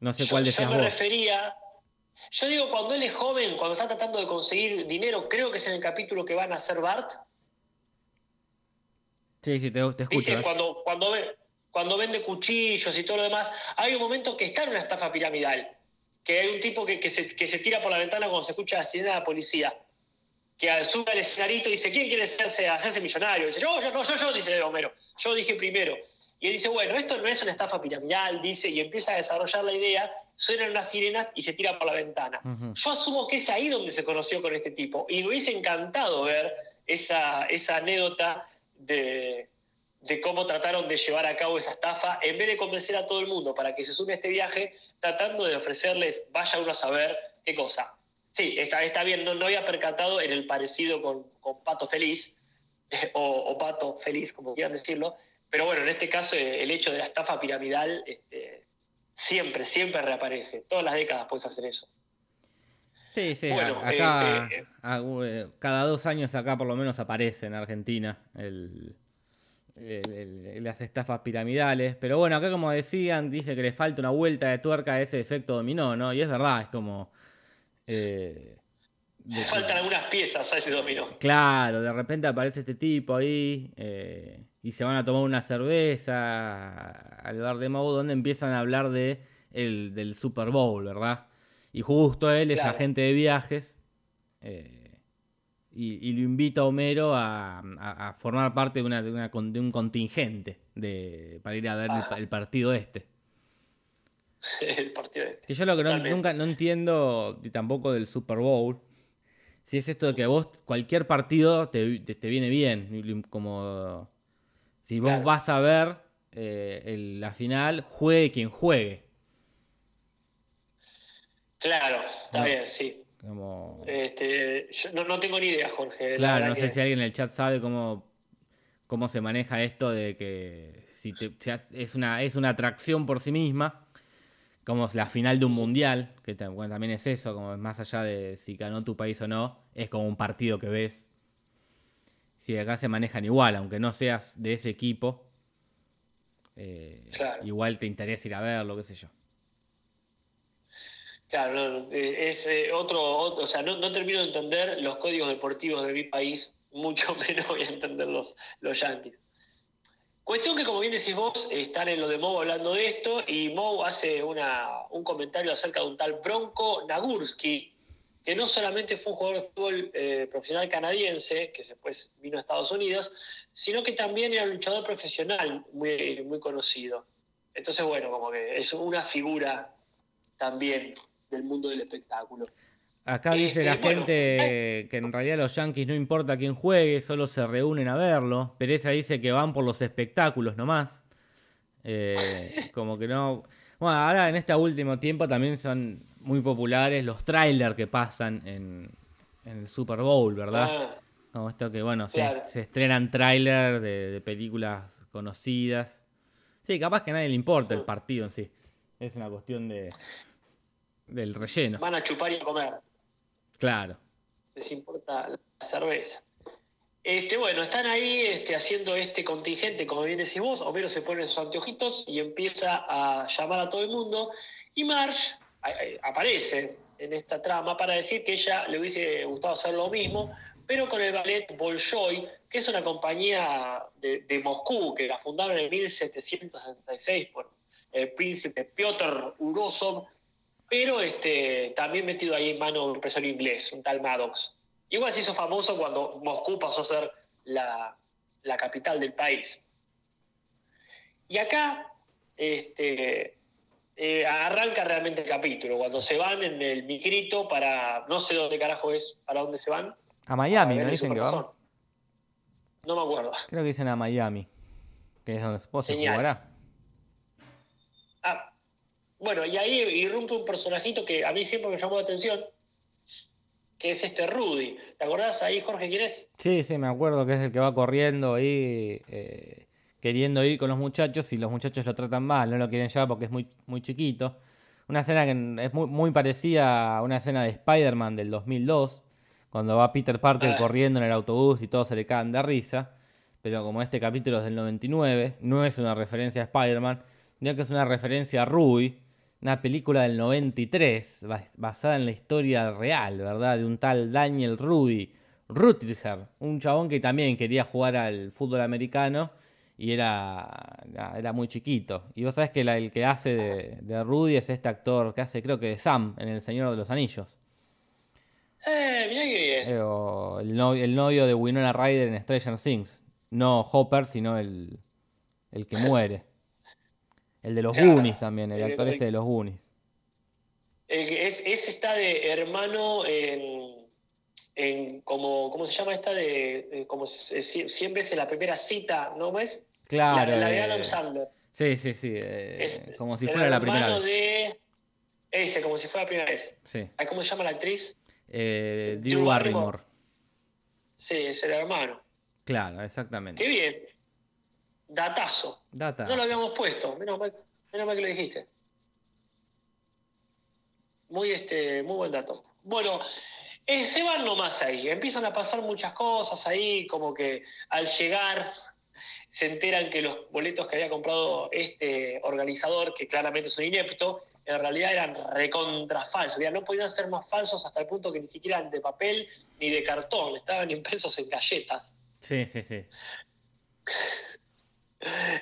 No sé Yo, cuál yo decías me vos. refería. Yo digo, cuando él es joven, cuando está tratando de conseguir dinero, creo que es en el capítulo que van a hacer Bart. Sí, sí, te, te escucho. ¿Viste? ¿eh? Cuando, cuando, ve- cuando vende cuchillos y todo lo demás, hay un momento que está en una estafa piramidal. Que hay un tipo que, que se, que se tira por la ventana cuando se escucha la sirena de la policía. Que al- sube al escenarito y dice, ¿quién quiere hacerse, hacerse millonario? Y dice, yo, yo, no, yo, yo, dice Homero. Yo dije primero. Y él dice, bueno, esto no es una estafa piramidal, dice, y empieza a desarrollar la idea, suenan unas sirenas y se tira por la ventana. Yo asumo que es ahí donde se conoció con este tipo. Y me hubiese encantado ver esa, esa anécdota de, de cómo trataron de llevar a cabo esa estafa, en vez de convencer a todo el mundo para que se sume a este viaje, tratando de ofrecerles, vaya uno a saber qué cosa. Sí, está, está bien, no, no había percatado en el parecido con, con Pato Feliz, eh, o, o Pato Feliz, como quieran decirlo, pero bueno, en este caso eh, el hecho de la estafa piramidal este, siempre, siempre reaparece. Todas las décadas puedes hacer eso. Sí, sí, Bueno, acá este- a- eh, cada dos años acá por lo menos aparece en Argentina el, el- el- las estafas piramidales. Pero bueno, acá como decían, dice que le falta una vuelta de tuerca a ese efecto dominó, ¿no? Y es verdad, es como... eh, de- Faltan algunas piezas a ese dominó. Claro, de repente aparece este tipo ahí eh, y se van a tomar una cerveza al bar de Mau donde empiezan a hablar de el, del Super Bowl, ¿verdad? Y justo él es agente de viajes eh, y, y lo invita a Homero a, a- a formar parte de, una, de, una con- de un contingente de, para ir a ver el, Ah. el partido este. el partido este. Que yo lo que no, nunca no entiendo, tampoco del Super Bowl, si es esto de que vos cualquier partido te, te- te viene bien, como Si vos vas a ver eh, la final, juegue quien juegue. Claro, está bien, sí. Este, yo no, tengo ni idea, Jorge. Claro, no sé si alguien en el chat sabe cómo, cómo se maneja esto de que si es, una, es una atracción por sí misma, como la final de un mundial, que también es eso, como más allá de si ganó tu país o no, es como un partido que ves. Si acá se manejan igual, aunque no seas de ese equipo, eh, igual te interesa ir a verlo, qué sé yo. Claro, eh, es eh, otro, o sea, no, termino de entender los códigos deportivos de mi país, mucho menos voy a entender los, los yankees. Cuestión que, como bien decís vos, están en lo de Mou hablando de esto, y Mou hace una, un comentario acerca de un tal Bronco Nagurski, que no solamente fue un jugador de fútbol eh, profesional canadiense, que después vino a Estados Unidos, sino que también era un luchador profesional muy, muy conocido. Entonces, bueno, como que es una figura también del mundo del espectáculo. Acá dice la gente que en realidad los Yankees no importa quién juegue, solo se reúnen a verlo. Pereza dice que van por los espectáculos nomás. Eh, como que no. Bueno, ahora en este último tiempo también son muy populares los trailers que pasan en, el Super Bowl, ¿verdad? Ah. como esto que, bueno, se, estrenan trailers de, de, películas conocidas. Sí, capaz que a nadie le importa el partido en sí. Es una cuestión de, del relleno. Van a chupar y a comer. Claro. Les importa la cerveza. Este, bueno, están ahí este, haciendo este contingente, como bien decís vos, Homero se pone sus anteojitos y empieza a llamar a todo el mundo. Y Marge aparece en esta trama para decir que ella le hubiese gustado hacer lo mismo, pero con el ballet Bolshoi, que es una compañía de, Moscú, que la fundaron en 1766 por el príncipe Piotr Urosov, pero este, también metido ahí en mano un empresario inglés, un tal Maddox. Igual se hizo famoso cuando Moscú pasó a ser la, capital del país. Y acá este, eh, arranca realmente el capítulo, cuando se van en el micrito para, no sé dónde carajo es, para dónde se van. A Miami, ¿no dicen que van? No me acuerdo. Creo que dicen a Miami, que es donde se jugará. Ah, bueno, y ahí irrumpe un personajito que a mí siempre me llamó la atención, que es este Rudy. ¿Te acordás ahí, Jorge, quién es? Sí, sí, me acuerdo que es el que va corriendo ahí, eh, queriendo ir con los muchachos y los muchachos lo tratan mal, no lo quieren llevar porque es muy, muy chiquito. Una escena que es muy, muy parecida a una escena de Spider-Man del 2002, cuando va Peter Parker ah. corriendo en el autobús y todos se le caen de risa. Pero como este capítulo es del 99, no es una referencia a Spider-Man, sino que es una referencia a Rudy una película del 93 basada en la historia real, ¿verdad? De un tal Daniel Rudy Rutger, un chabón que también quería jugar al fútbol americano y era, era muy chiquito. Y vos sabés que el que hace de, Rudy es este actor que hace, creo que de Sam en El Señor de los Anillos. Eh, mirá que bien. Eh, el, novio, de Winona Ryder en Stranger Things. No Hopper, sino el, el que muere. El de los Goonies también, el actor este de los Goonies. Es, ese está de hermano en, en como, ¿cómo se llama esta? De, como 100 veces la primera cita, ¿no ves? Claro. La, de Adam Sandler. Sí, sí, sí. Eh, como si fuera la primera vez. De, ese, como si fuera la primera vez. Sí. ¿Cómo se llama la actriz? Eh, Drew Barrymore. Sí, es el hermano. Claro, exactamente. Qué bien. Datazo. No lo habíamos puesto, menos mal, que lo dijiste. Muy, este, muy buen dato. Bueno, eh, se van nomás ahí, empiezan a pasar muchas cosas ahí, como que al llegar se enteran que los boletos que había comprado este organizador, que claramente es un inepto, en realidad eran recontra falsos. Ya no podían ser más falsos hasta el punto que ni siquiera eran de papel ni de cartón, estaban impresos en galletas. Sí, sí, sí.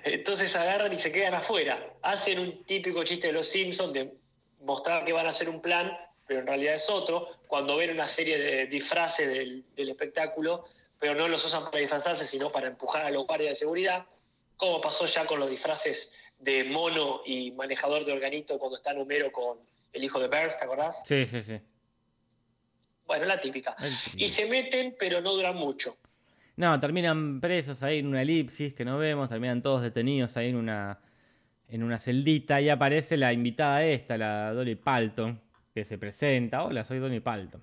Entonces agarran y se quedan afuera. Hacen un típico chiste de los Simpsons de mostrar que van a hacer un plan, pero en realidad es otro. Cuando ven una serie de disfraces del, espectáculo, pero no los usan para disfrazarse, sino para empujar a los guardias de seguridad, como pasó ya con los disfraces de mono y manejador de organito cuando está Homero con el hijo de Burns, ¿te acordás? Sí, sí, sí. Bueno, la típica. Y se meten, pero no duran mucho. No, terminan presos ahí en una elipsis que no vemos, terminan todos detenidos ahí en una, en una celdita y aparece la invitada esta, la Dolly Palton, que se presenta. Hola, soy Dolly Palton.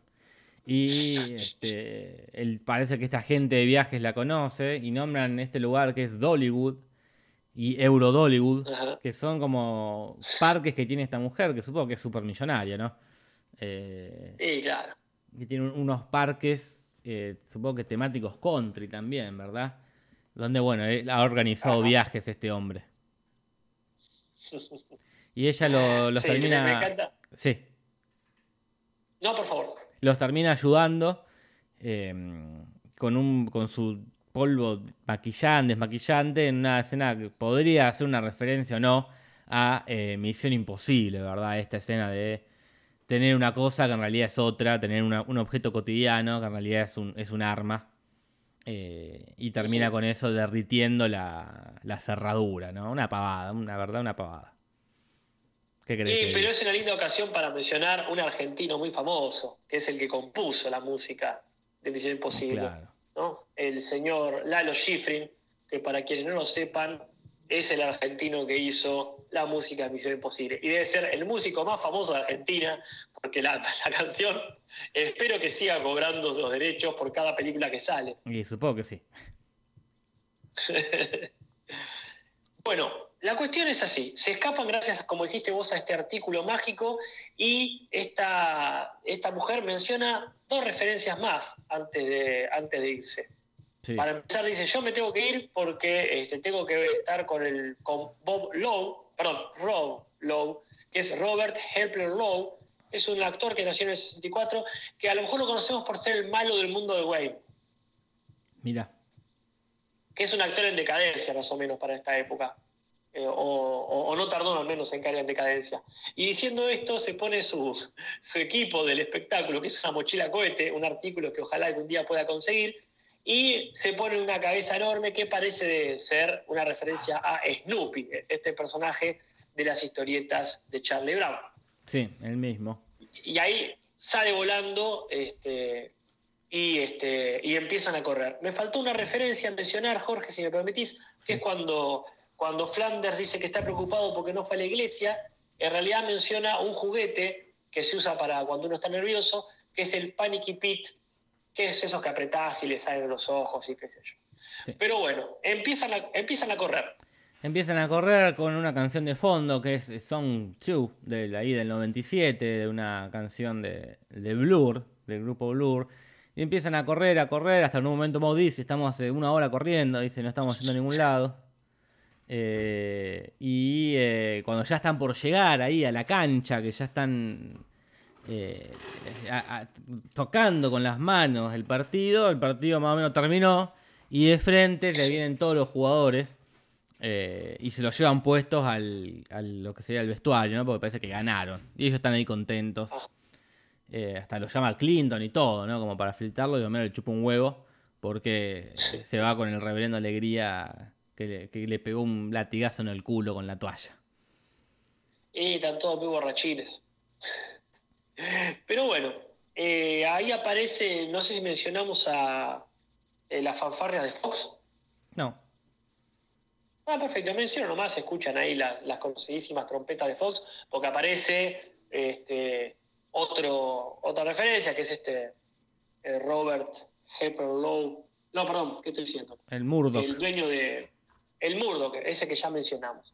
Y este, parece que esta gente de viajes la conoce y nombran este lugar que es Dollywood y Euro Dollywood, Ajá. que son como parques que tiene esta mujer, que supongo que es súper millonaria, ¿no? Eh, Y claro. que tiene un- unos parques, eh, supongo que temáticos country también, ¿verdad? Donde, bueno, él ha organizado Ajá. viajes este hombre. Y ella lo- los Sí, termina... me encanta. Sí, No, por favor. Los termina ayudando eh, con, un, con su polvo maquillante, desmaquillante, en una escena que podría hacer una referencia o no a eh, Misión Imposible, ¿verdad? Esta escena de tener una cosa que en realidad es otra, tener una- un objeto cotidiano que en realidad es un, es un arma. eh, y termina con eso derritiendo la, la cerradura, ¿no? Una pavada, una verdad, una pavada. ¿Qué crees? Sí, que pero es una linda ocasión para mencionar un argentino muy famoso, que es el que compuso la música de Misión Imposible. Claro. ¿no? El señor Lalo Schifrin, que para quienes no lo sepan, es el argentino que hizo la música de Misión Imposible. Y debe ser el músico más famoso de Argentina, porque la, la canción espero que siga cobrando los derechos por cada película que sale. Y supongo que sí. Bueno, la cuestión es así. Se escapan gracias, como dijiste vos, a este artículo mágico y esta, esta mujer menciona dos referencias más antes de, antes de irse. Sí. Para empezar, dice, yo me tengo que ir porque este, tengo que estar con, el, con Bob Lowe, perdón, Rob Lowe, que es Robert Hepler Lowe. Es un actor que nació en el 64, que a lo mejor lo conocemos por ser el malo del mundo de Wayne, Mira. que es un actor en decadencia más o menos para esta época. Eh, o, o- o no tardó al menos en caer en decadencia. Y diciendo esto, se pone su, su equipo del espectáculo, que es una mochila cohete, un artículo que ojalá algún día pueda conseguir, y se pone una cabeza enorme que parece ser una referencia a Snoopy, este personaje de las historietas de Charlie Brown. Sí, el mismo. Y ahí sale volando este, y, este, y empiezan a correr. Me faltó una referencia a mencionar, Jorge, si me permitís, que es cuando, cuando Flanders dice que está preocupado porque no fue a la iglesia, en realidad menciona un juguete que se usa para cuando uno está nervioso, que es el Panicky Pit, que es esos que apretás y le salen los ojos y qué sé yo. Sí. Pero bueno, empiezan a, empiezan a correr. Empiezan a correr con una canción de fondo que es Song 2, de ahí del 97, de una canción de, de Blur, del grupo Blur. Y empiezan a correr, a correr, hasta en un momento Mo dice, estamos hace una hora corriendo, dice, no estamos yendo a ningún lado. Eh, y eh, cuando ya están por llegar ahí a la cancha, que ya están eh, tocando con las manos el partido, el partido más o menos terminó y de frente le vienen todos los jugadores y se los llevan puestos al, al- lo que sería el vestuario, ¿no? Porque parece que ganaron y ellos están ahí contentos. Hasta lo llama Clinton y todo, ¿no? Como para filtrarlo y Homero le chupa un huevo porque se va con el reverendo alegría que le, que le pegó un latigazo en el culo con la toalla. Y están todos muy borrachines. Pero bueno, eh, ahí aparece, no sé si mencionamos a eh, la fanfarria de Fox. No, Ah, perfecto, menciono nomás, escuchan ahí las, las conocidísimas trompetas de Fox, porque aparece este, otro, otra referencia, que es este eh, Robert Hepper Lowe. No, perdón, ¿qué estoy diciendo? el Murdoch. el dueño de. El Murdoch, ese que ya mencionamos.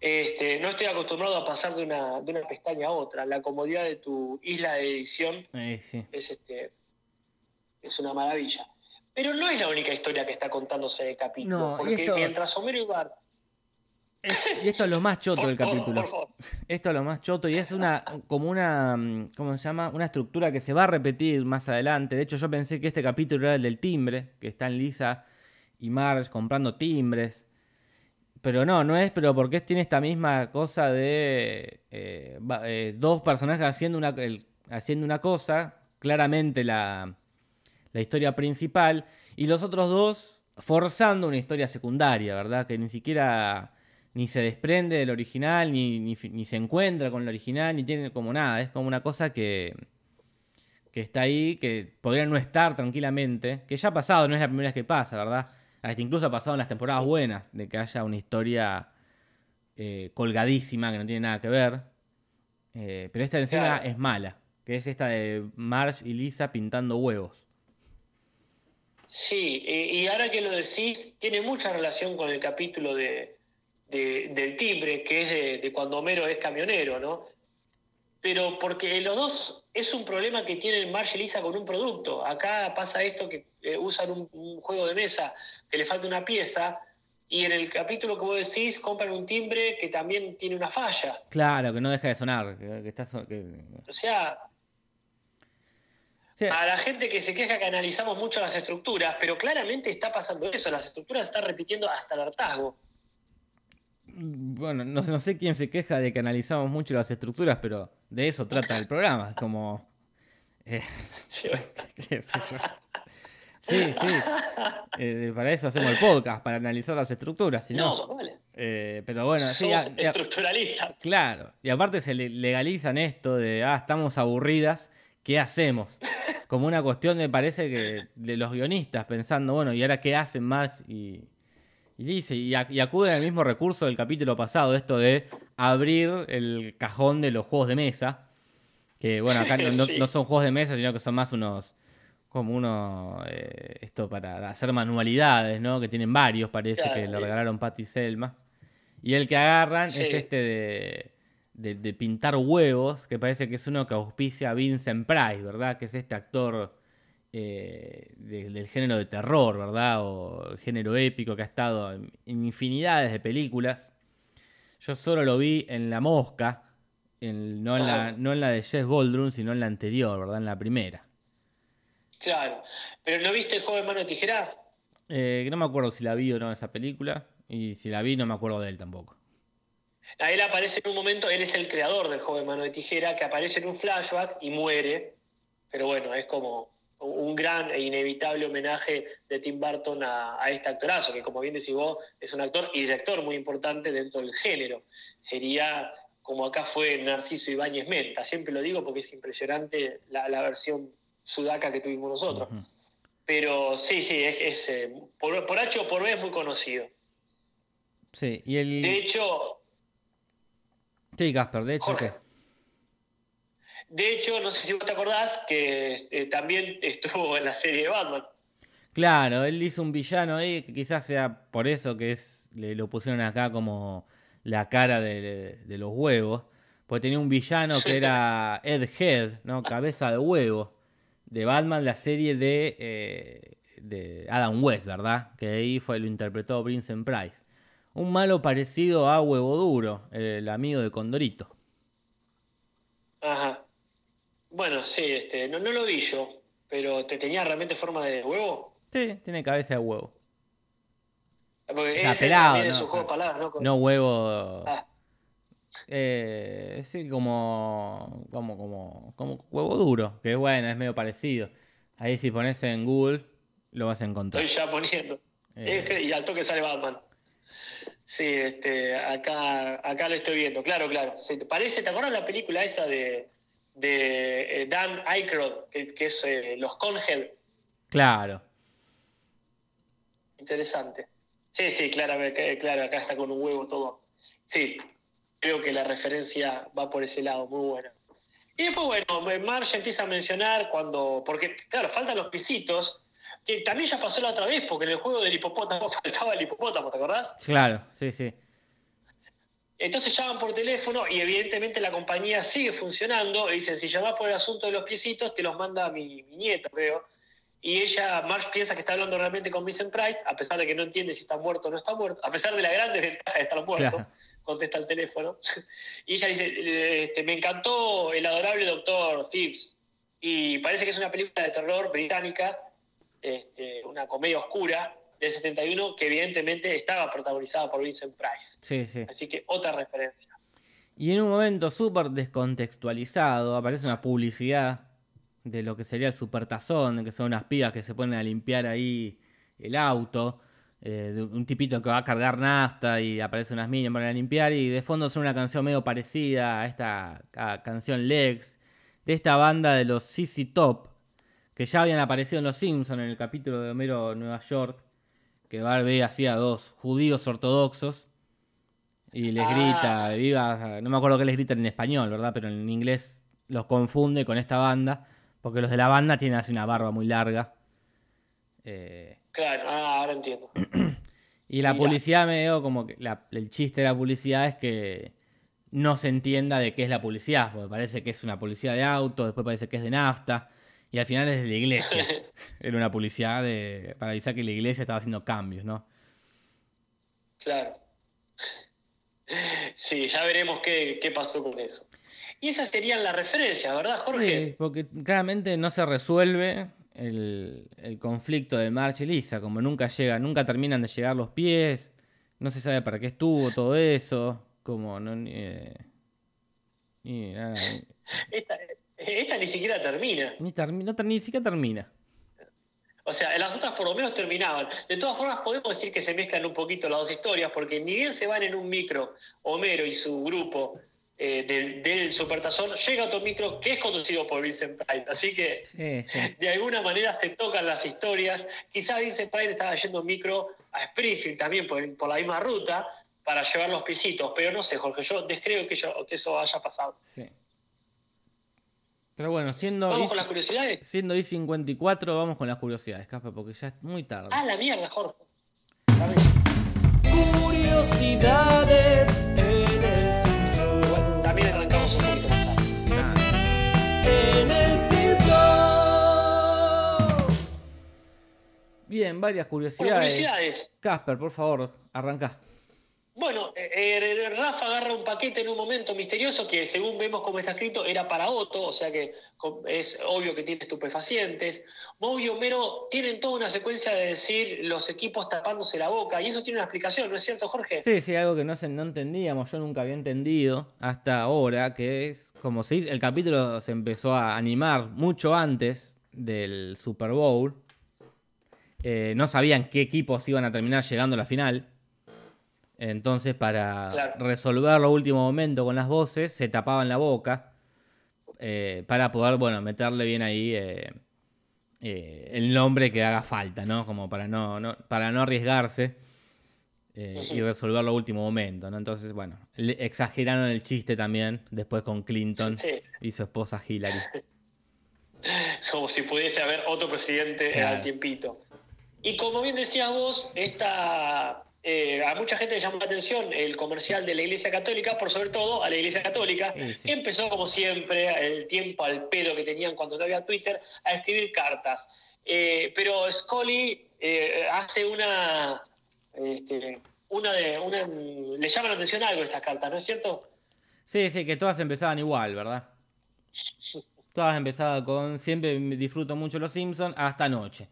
Este, no estoy acostumbrado a pasar de una, de una pestaña a otra. La comodidad de tu isla de edición Eh, sí. es, este, es una maravilla. Pero no es la única historia que está contándose el capítulo. No, porque esto- mientras Homero y Bart. Y esto es lo más choto del capítulo. por favor. Esto es lo más choto y es una como una ¿cómo se llama? Una estructura que se va a repetir más adelante. De hecho, yo pensé que este capítulo era el del timbre, que están Lisa y Marge comprando timbres. Pero no, no es, pero porque tiene esta misma cosa de eh, eh, dos personajes haciendo una, el- haciendo una cosa, claramente la, la historia principal, y los otros dos forzando una historia secundaria, ¿verdad? Que ni siquiera ni se desprende del original, ni, ni, ni se encuentra con el original, ni tiene como nada. Es como una cosa que, que está ahí, que podría no estar tranquilamente, que ya ha pasado, no es la primera vez que pasa, ¿verdad? Hasta incluso ha pasado en las temporadas buenas, de que haya una historia eh, colgadísima que no tiene nada que ver. Eh, pero esta escena Claro. es mala, que es esta de Marge y Lisa pintando huevos. Sí, y ahora que lo decís, tiene mucha relación con el capítulo de, de- del timbre, que es de, de cuando Homero es camionero, ¿no? Pero porque los dos es un problema que tienen Marge y Lisa con un producto. Acá pasa esto que eh, usan un, un juego de mesa que le falta una pieza, y en el capítulo que vos decís compran un timbre que también tiene una falla. Claro, que no deja de sonar. Que, que está so- que- O sea, Sí, a la gente que se queja que analizamos mucho las estructuras, pero claramente está pasando eso, las estructuras están repitiendo hasta el hartazgo. Bueno, no, no sé quién se queja de que analizamos mucho las estructuras, pero de eso trata el programa. Como. eh, Sí. qué sé yo. Sí, sí. Eh, para eso hacemos el podcast, para analizar las estructuras. Si no, No, vale. eh, pero bueno, sí, a- estructuralistas. claro. Y aparte se le- legalizan esto de, ah, estamos aburridas, ¿qué hacemos? Como una cuestión, me parece que de los guionistas pensando, bueno, ¿y ahora qué hacen más? Y, y dice, y, ac- y acuden al mismo recurso del capítulo pasado, esto de abrir el cajón de los juegos de mesa. Que bueno, acá no, no- Sí. no son juegos de mesa, sino que son más unos. Como uno. eh, esto para hacer manualidades, ¿no? Que tienen varios, parece Claro, que le sí. regalaron Patty y Selma. Y el que agarran Sí. es este de, de, de pintar huevos, que parece que es uno que auspicia a Vincent Price, ¿verdad? Que es este actor eh, de- del género de terror, ¿verdad? O el género épico que ha estado en, en infinidades de películas. Yo solo lo vi en La Mosca, en- no, en la, no en la de Jess Goldblum, sino en la anterior, ¿verdad? En la primera. Claro. Pero ¿no viste el de mano de tijera? Eh, no me acuerdo si la vi o no esa película, y si la vi no me acuerdo de él tampoco. A él aparece en un momento, él es el creador del de mano de tijera, que aparece en un flashback y muere. Pero bueno, es como un gran e inevitable homenaje de Tim Burton a, a este actorazo, que como bien decís vos, es un actor y director muy importante dentro del género. Sería como acá fue Narciso Ibáñez Menta, siempre lo digo porque es impresionante la, la versión sudaca que tuvimos nosotros. Pero sí, sí, es, es, eh, por, por H o por B es muy conocido. Sí, y el... De hecho, Sí, Casper, de hecho, Jorge. ¿qué? De hecho, no sé si vos te acordás que eh, también estuvo en la serie de Batman. Claro, él hizo un villano ahí, que quizás sea por eso que es le lo pusieron acá como la cara de, de los huevos. Porque tenía un villano que era Ed Head, ¿no? Cabeza de huevo. De Batman, la serie de, eh, de Adam West, ¿verdad? Que ahí fue, lo interpretó Vincent Price. Un malo parecido a Huevo Duro, el amigo de Condorito. Ajá. Bueno, sí, este, no, no lo vi yo, pero ¿te tenía realmente forma de huevo? Sí, tiene cabeza de huevo. Porque O sea, pelado, es ¿no? juego palabras, ¿no? Con- No huevo. Ah, Eh, sí, como, como, como, como huevo duro, que bueno, es medio parecido. Ahí si pones en Google, lo vas a encontrar. estoy ya poniendo. Eh. Y al toque sale Batman. Sí, este, acá, acá lo estoy viendo, claro, claro. ¿Te parece? ¿Te acuerdas la película esa de, de eh, Dan Aykroyd, que, que es eh, Los Congel? Claro. Interesante. Sí, sí, claro, eh, claro, acá está con un huevo todo. Sí, creo que la referencia va por ese lado, muy buena. Y después, bueno, Marge empieza a mencionar cuando, porque, claro, faltan los pisitos, que también ya pasó la otra vez, porque en el juego del hipopótamo faltaba el hipopótamo, ¿te acordás? Claro, sí, sí. Entonces llaman por teléfono y evidentemente la compañía sigue funcionando. Y dicen, si llamás por el asunto de los piecitos, te los manda mi, mi nieto, creo. Y ella, Marge, piensa que está hablando realmente con Vincent Price, a pesar de que no entiende si está muerto o no está muerto, a pesar de la gran desventaja de estar muerto, Claro. contesta el teléfono. Y ella dice, "Eh, este, me encantó el adorable doctor Phipps. Y parece que es una película de terror británica, este, una comedia oscura del 71, que evidentemente estaba protagonizada por Vincent Price. Sí, sí. Así que otra referencia. Y en un momento súper descontextualizado aparece una publicidad de lo que sería el supertazón, que son unas pibas que se ponen a limpiar ahí el auto, eh, de un tipito que va a cargar nafta y aparece unas minas para limpiar y de fondo son una canción medio parecida a esta a canción Legs de esta banda de los CC Top, que ya habían aparecido en Los Simpsons en el capítulo de Homero Nueva York, que Barbie hacía dos judíos ortodoxos y les Ah. grita, viva, no me acuerdo qué les gritan en español, ¿verdad? Pero en inglés los confunde con esta banda, porque los de la banda tienen así una barba muy larga. Eh, Claro, ah, ahora entiendo. y la Mirá. publicidad medio como que la- el chiste de la publicidad es que no se entienda de qué es la publicidad, porque parece que es una publicidad de auto, después parece que es de nafta, y al final es de la iglesia. Era una publicidad de, para avisar que la iglesia estaba haciendo cambios, ¿no? Claro. Sí, ya veremos qué, qué pasó con eso. Y esas serían las referencias, ¿verdad, Jorge? Sí, porque claramente no se resuelve el, el conflicto de March y Lisa, como nunca llega, nunca terminan de llegar los pies, no se sabe para qué estuvo todo eso, como no... ni, eh, ni nada, Esta, esta ni siquiera termina. Ni, termi- no ni siquiera termina. O sea, las otras por lo menos terminaban. De todas formas, podemos decir que se mezclan un poquito las dos historias, porque ni bien se van en un micro, Homero y su grupo eh, del, del Supertazón, llega otro micro que es conducido por Vincent Price. Así que, Sí, sí. de alguna manera, se tocan las historias. Quizás Vincent Price estaba yendo en micro a Springfield también por, por la misma ruta para llevar los pisitos, pero no sé, Jorge, yo descreo que, yo- que eso haya pasado. sí. Pero bueno, siendo, Vamos I- con las curiosidades. siendo I54, vamos con las curiosidades, Casper, porque ya es muy tarde. Ah, la mierda, Jorge. Curiosidades en el Simpson. Bueno, también arrancamos un poquito más tarde. Nada. En el Simpson. Bien, varias Bueno, curiosidades. curiosidades. Casper, por favor, arranca. Bueno, eh, eh, Rafa agarra un paquete en un momento misterioso que según vemos como está escrito era para Otto, o sea que es obvio que tiene estupefacientes. Moe y Homero tienen toda una secuencia de decir los equipos tapándose la boca y eso tiene una explicación, ¿no es cierto Jorge? Sí, sí, algo que no, no entendíamos, yo nunca había entendido hasta ahora, que es como si el capítulo se empezó a animar mucho antes del Super Bowl. Eh, no sabían qué equipos iban a terminar llegando a la final. Entonces, para Claro. resolver lo último momento con las voces, se tapaban la boca eh, para poder, bueno, meterle bien ahí eh, eh, el nombre que haga falta, ¿no? Como para no, no- para no arriesgarse y resolver lo último momento, ¿no? Entonces, bueno, le- exageraron el chiste también después con Clinton Sí, y su esposa Hillary. como si pudiese haber otro presidente Claro. al tiempito. Y como bien decías vos, esta, eh, a mucha gente le llamó la atención el comercial de la Iglesia Católica, por sobre todo a la Iglesia Católica, Sí, empezó como siempre, el tiempo al pedo que tenían cuando no había Twitter, a escribir cartas. Eh, pero Scully eh, hace una, este, una de, una, le llama la atención algo estas cartas, ¿no es cierto? Sí, sí, que todas empezaban igual, ¿verdad? Todas empezaban con siempre disfruto mucho los Simpsons hasta anoche.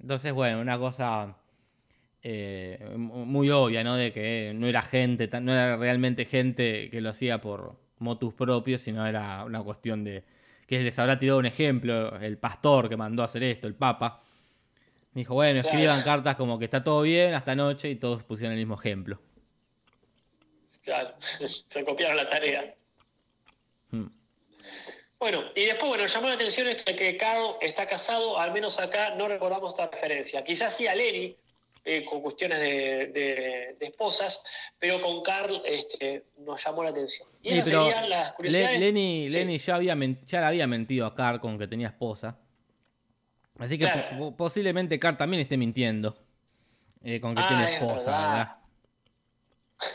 Entonces, bueno, una cosa eh, muy obvia, ¿no? De que no era gente, no era realmente gente que lo hacía por motus propios, sino era una cuestión de que les habrá tirado un ejemplo, el pastor que mandó a hacer esto, el papa. Dijo, bueno, Claro. escriban cartas como que está todo bien hasta anoche y todos pusieron el mismo ejemplo. Claro, se copiaron la tarea. Mm. Bueno, y después, bueno, llamó la atención esto de que Carl está casado, al menos acá no recordamos esta referencia. Quizás sí a Lenny, eh, con cuestiones de, de- de esposas, pero con Carl este, nos llamó la atención. Y esas serían las curiosidades. Lenny, Sí. Lenny ya, había ya le había mentido a Carr con que tenía esposa. Así que Claro. po- posiblemente Carr también esté mintiendo eh, con que Ah, tiene es esposa, verdad.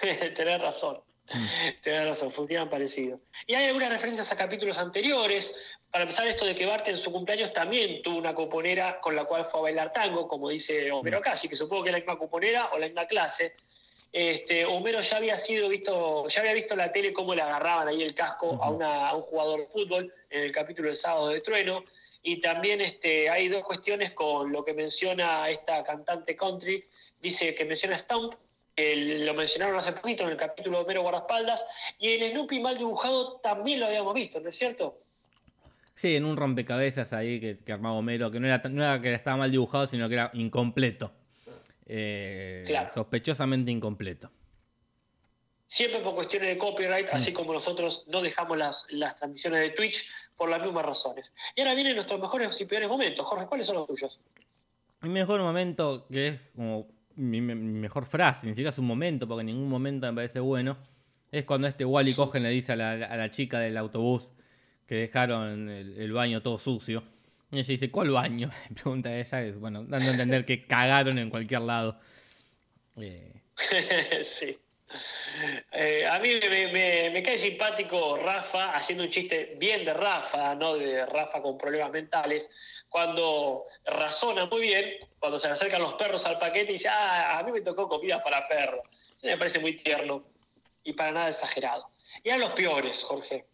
¿verdad? Tenés razón. Mm. Tenés razón, funcionan parecido. Y hay algunas referencias a capítulos anteriores. Para empezar, esto de que Bart en su cumpleaños también tuvo una cuponera con la cual fue a bailar tango, como dice Homero acá, así que supongo que es la misma cuponera o la misma clase. Este, Homero ya había sido visto, ya había visto en la tele cómo le agarraban ahí el casco a, Ujú. una- a un jugador de fútbol en el capítulo del sábado de trueno. Y también este, hay dos cuestiones con lo que menciona esta cantante country. Dice que menciona Stomp, el- lo mencionaron hace poquito en el capítulo de Homero Guardaespaldas, y el Snoopy mal dibujado también lo habíamos visto, ¿no es cierto? Sí, en un rompecabezas ahí que, que armaba Homero, que no era, no era que estaba mal dibujado, sino que era incompleto. Eh, Claro. Sospechosamente incompleto. siempre por cuestiones de copyright, así como nosotros no dejamos las, las transmisiones de Twitch por las mismas razones. Y ahora vienen nuestros mejores y peores momentos. Jorge, ¿cuáles son los tuyos? Mi mejor momento, que es como mi, mi mejor frase, ni siquiera es un momento, porque en ningún momento me parece bueno, es cuando este Wally Cogen le dice a la, a la chica del autobús que dejaron el, baño todo sucio. Y ella dice, ¿cuál baño? Le pregunta ella, es, bueno, dando a entender que cagaron en cualquier lado. Eh, sí. Eh, a mí me cae simpático Rafa haciendo un chiste bien de Rafa, no de Rafa con problemas mentales, cuando razona muy bien, cuando se le acercan los perros al paquete y dice, ah, a mí me tocó comida para perro. Me parece muy tierno y para nada exagerado. Y a los peores, Jorge.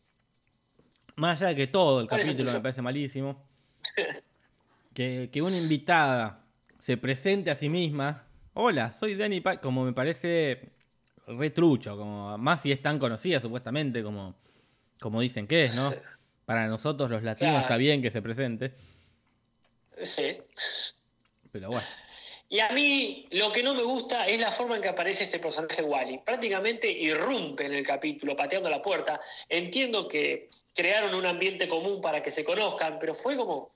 Más allá de que todo el ¿Cuál es el capítulo me parece malísimo. Que, que una invitada se presente a sí misma. Hola, soy Dani Pa-", Como me parece re trucho. Como, más si es tan conocida supuestamente como, como dicen que es, ¿no? Para nosotros los latinos Claro. está bien que se presente. Sí. Pero bueno. Y a mí lo que no me gusta es la forma en que aparece este personaje Wally. Prácticamente irrumpe en el capítulo, pateando la puerta. Entiendo que crearon un ambiente común para que se conozcan, pero fue como,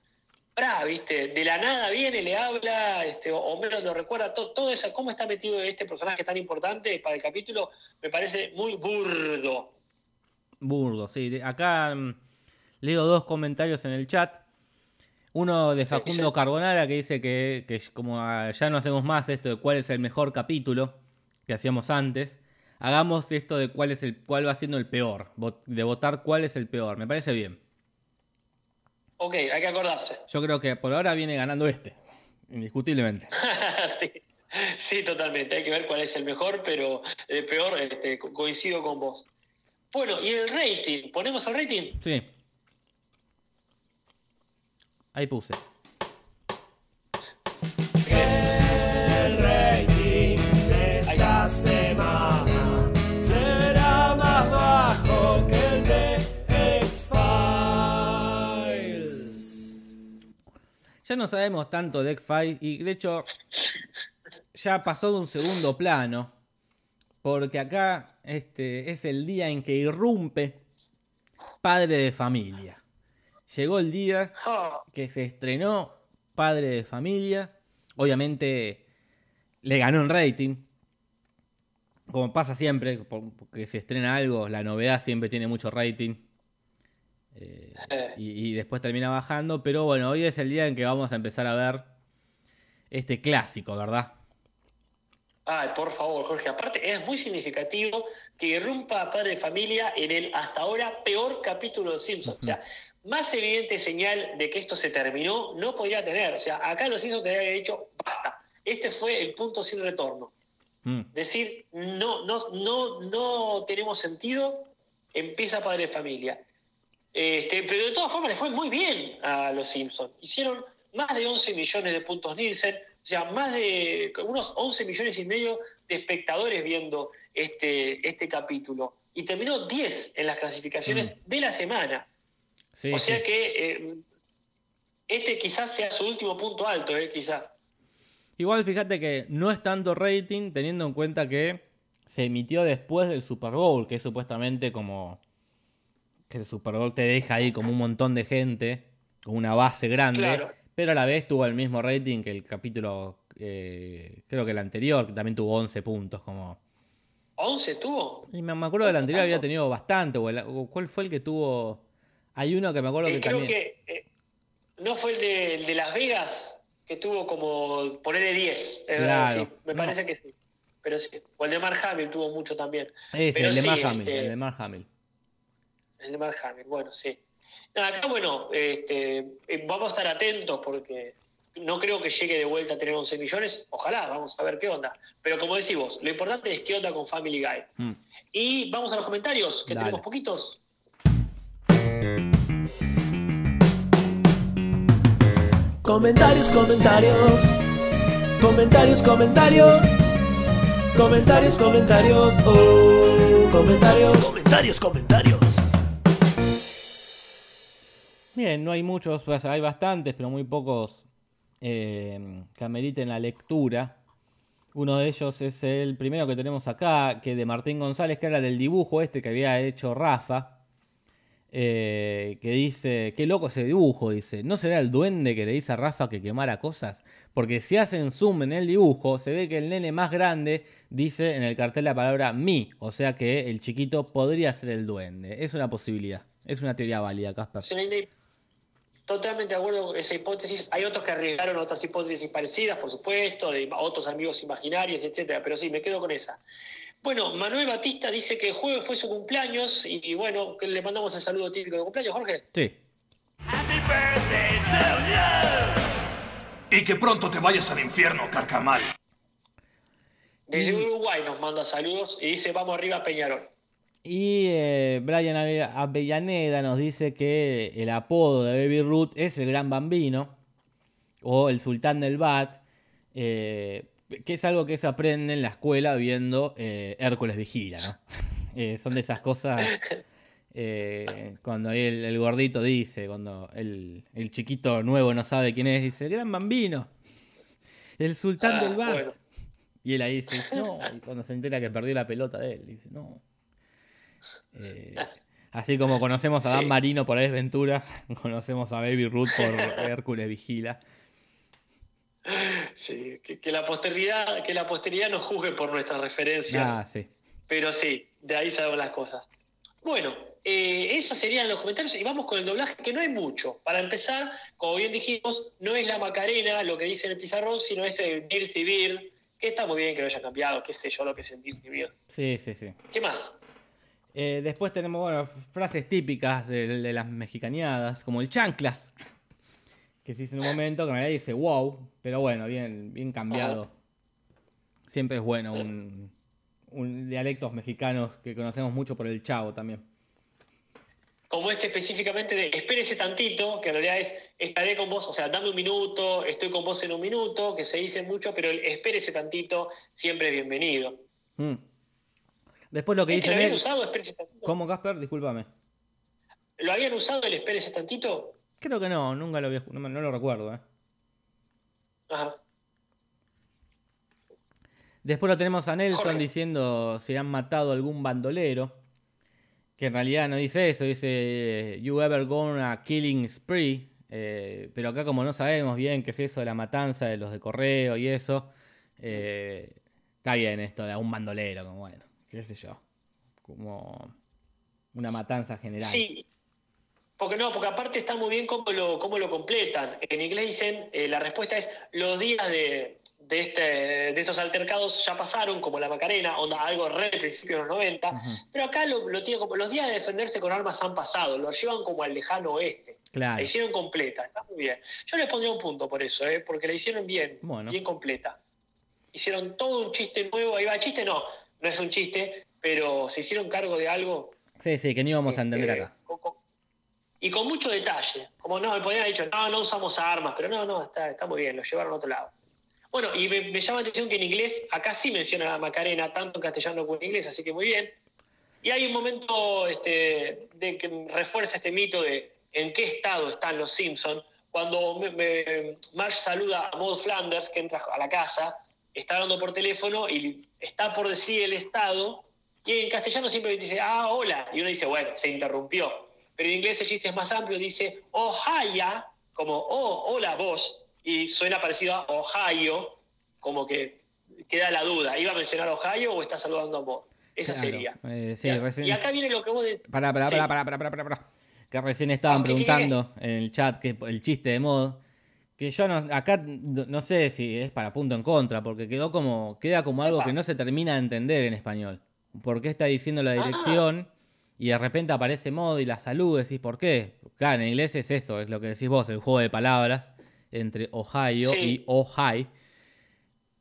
¡pra! ¿viste? De la nada viene, le habla, este, o, o menos lo recuerda. to- todo eso, cómo está metido este personaje tan importante para el capítulo, me parece muy burdo. Burdo, sí. Acá mm, leo dos comentarios en el chat. Uno de Facundo? Carbonara que dice que, que como ah, ya no hacemos más esto de cuál es el mejor capítulo que hacíamos antes, hagamos esto de cuál es el cuál va siendo el peor, de votar cuál es el peor. Me parece bien. Ok, hay que acordarse. Yo creo que por ahora viene ganando este, indiscutiblemente. sí, sí, totalmente. Hay que ver cuál es el mejor, pero el peor, este, co- coincido con vos. Bueno, y el rating. ¿Ponemos el rating? Sí. Ahí puse. Ya no sabemos tanto de X-Files y de hecho ya pasó de un segundo plano. Porque acá este, es el día en que irrumpe Padre de Familia. Llegó el día que se estrenó Padre de Familia. Obviamente le ganó en rating. Como pasa siempre, por- porque se estrena algo, la novedad siempre tiene mucho rating. Eh, Eh. y, y después termina bajando. Pero bueno, hoy es el día en que vamos a empezar a ver este clásico, ¿verdad? Ay, por favor, Jorge. Aparte, es muy significativo que irrumpa a Padre de Familia en el hasta ahora peor capítulo de Simpsons. O sea, más evidente señal de que esto se terminó no podía tener. O sea, acá los Simpsons te habían dicho, basta. Este fue el punto sin retorno. Mm. decir no, no, no, no tenemos sentido, empieza Padre de Familia. Este, pero de todas formas le fue muy bien a los Simpsons. Hicieron más de 11 millones de puntos Nielsen, o sea, más de unos 11 millones y medio de espectadores viendo este, este capítulo. Y terminó 10 en las clasificaciones Mm. de la semana. Sí, o sea sí. que eh, este quizás sea su último punto alto, eh, quizás. Igual fíjate que no es tanto rating teniendo en cuenta que se emitió después del Super Bowl, que es supuestamente como que el Super Bowl te deja ahí como un montón de gente, con una base grande, Claro. pero a la vez tuvo el mismo rating que el capítulo, eh, creo que el anterior, que también tuvo 11 puntos. como ¿11 tuvo? Y me, me acuerdo que el anterior ¿Tanto? había tenido bastante, o, el- o ¿cuál fue el que tuvo? Hay uno que me acuerdo Eh, que creo también... que eh, no fue el de, el de Las Vegas que tuvo como ponerle 10. es verdad, Claro, sí, me no. parece que sí. Pero sí. O el de Mark Hamill tuvo mucho también. Ese, pero el de sí, Mark Hamill, este- el de Mark Hamill. El de Mark Hamill, bueno, sí. Acá, bueno, este, eh, vamos a estar atentos porque no creo que llegue de vuelta a tener 11 millones. Ojalá, vamos a ver qué onda. Pero como decís vos, lo importante es qué onda con Family Guy. Mm. Y vamos a los comentarios, que Dale. tenemos poquitos. Comentarios, comentarios. Comentarios, comentarios. Comentarios, comentarios. Oh, comentarios. Comentarios, comentarios. Bien, no hay muchos, hay bastantes, pero muy pocos eh, que ameriten la lectura. Uno de ellos es el primero que tenemos acá, que de Martín González, que era del dibujo este que había hecho Rafa. Eh, que dice, qué loco ese dibujo, dice, ¿no será el duende que le dice a Rafa que quemara cosas? Porque si hacen zoom en el dibujo, se ve que el nene más grande dice en el cartel la palabra mi, o sea que el chiquito podría ser el duende. Es una posibilidad, es una teoría válida, Casper. Totalmente de acuerdo con esa hipótesis. Hay otros que arriesgaron otras hipótesis parecidas, por supuesto, de otros amigos imaginarios, etcétera, pero sí, me quedo con esa. Bueno, Manuel Batista dice que el jueves fue su cumpleaños y, bueno, que le mandamos el saludo típico de cumpleaños, Jorge. Sí. Happy birthday to you. Y que pronto te vayas al infierno, carcamal. Desde Uruguay nos manda saludos y dice vamos arriba Peñarol. Y eh, Brian Avellaneda nos dice que el apodo de Baby Ruth es el Gran Bambino o el Sultán del Bat. Eh, que es algo que se aprende en la escuela viendo eh, Hércules Vigila, ¿no? Eh, son de esas cosas cuando el, gordito dice, cuando el, chiquito nuevo no sabe quién es, dice, el gran bambino, el sultán del ah, bat. Y él ahí dice, no, y cuando se entera que perdió la pelota de él, dice, no. así como conocemos a Dan Marino por Desventura, conocemos a Baby Ruth por Hércules Vigila. Sí, que, la posteridad, que la posteridad nos juzgue por nuestras referencias. Ah, sí. Pero sí, de ahí sabemos las cosas. Bueno, eh, esos serían los comentarios y vamos con el doblaje, que no hay mucho. Para empezar, como bien dijimos, no es la Macarena lo que dice en el pizarrón, sino este Dirty Bird, que está muy bien que lo haya cambiado, qué sé yo lo que es el Dirty Bird. Sí, sí, sí. ¿Qué más? Eh, después tenemos frases típicas de, de, las mexicaneadas, como el chanclas que se dice en un momento, que en realidad dice wow, pero bueno, bien, bien cambiado. Siempre es bueno un, un dialectos mexicanos que conocemos mucho por el chavo también. Como este específicamente de espérese tantito, que en realidad es estaré con vos, o sea, dame un minuto, estoy con vos en un minuto, que se dice mucho, pero el espérese tantito siempre es bienvenido. Mm. Después lo que dice. ¿Lo habían usado espérese tantito? ¿Cómo, Casper? Discúlpame. ¿Lo habían usado el espérese tantito? Creo que no, nunca lo no, lo recuerdo. ¿eh? Ajá. Después lo tenemos a Nelson diciendo si han matado algún bandolero. Que en realidad no dice eso, dice You ever gone a killing spree. Eh, pero acá como no sabemos bien qué es eso de la matanza de los de correo y eso, eh, está bien esto de un bandolero, como bueno, qué sé yo, como una matanza general. Sí, porque no, porque aparte está muy bien cómo lo, cómo lo completan. En inglés dicen, eh, la respuesta es, los días de, este, de estos altercados ya pasaron, como la Macarena, onda algo re del principio de los 90, pero acá lo, lo tiene como, los días de defenderse con armas han pasado, lo llevan como al lejano oeste. Claro. La hicieron completa, está muy bien. Yo les pondría un punto por eso, ¿eh? porque la hicieron bien, bien completa. Hicieron todo un chiste nuevo, ahí va, chiste no, no es un chiste, pero se hicieron cargo de algo. Sí, sí, que ni íbamos a entender acá y con mucho detalle. Como no, me podrían haber dicho, no, no usamos armas, pero no, no, está, está muy bien, lo llevaron a otro lado. Bueno, y me, llama la atención que en inglés, acá sí menciona a Macarena, tanto en castellano como en inglés, así que muy bien. Y hay un momento este, de que refuerza este mito de en qué estado están los Simpsons, cuando me, Marge saluda a Maud Flanders, que entra a la casa, está hablando por teléfono y está por decir el estado, y en castellano siempre dice, ah, hola, y uno dice, bueno, se interrumpió pero en inglés el chiste es más amplio, dice Ohio, como oh, hola vos, y suena parecido a Ohio, como que queda la duda, ¿iba a mencionar Ohio o está saludando a vos? Esa sería. Eh, sí, Y acá viene lo que vos... De... Pará, pará, pará, pará, pará, pará, Que recién estaban preguntando en el chat que el chiste de mod. Que yo no, acá no sé si es para punto en contra, porque quedó como, queda como algo que no se termina de entender en español. ¿Por qué está diciendo la ah. dirección? y de repente aparece Mod y la saluda, decís, ¿por qué? Claro, en inglés es eso, es lo que decís vos, el juego de palabras entre Ohio y Ohio.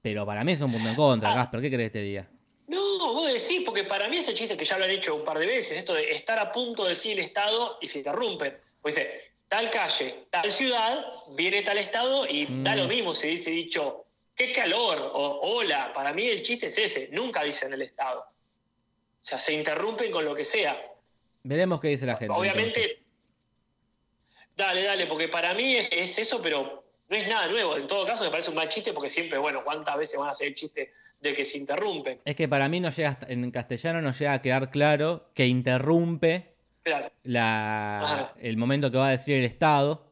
Pero para mí es un punto en contra, ah. Gasper, ¿qué crees que te diga? No, vos decís, porque para mí ese chiste que ya lo han hecho un par de veces, esto de estar a punto de decir el Estado y se interrumpen. Pues dice, tal calle, tal ciudad, viene tal Estado y da lo mm. mismo si dice dicho, qué calor o hola. Para mí el chiste es ese, nunca dicen el Estado. O sea, se interrumpen con lo que sea. Veremos qué dice la gente. Obviamente, dale, dale, porque para mí es, eso, pero no es nada nuevo. En todo caso, me parece un mal chiste porque siempre, bueno, ¿cuántas veces van a hacer el chiste de que se interrumpen. Es que para mí no llega en castellano no llega a quedar claro que interrumpe Claro. la, Ajá. el momento que va a decir el Estado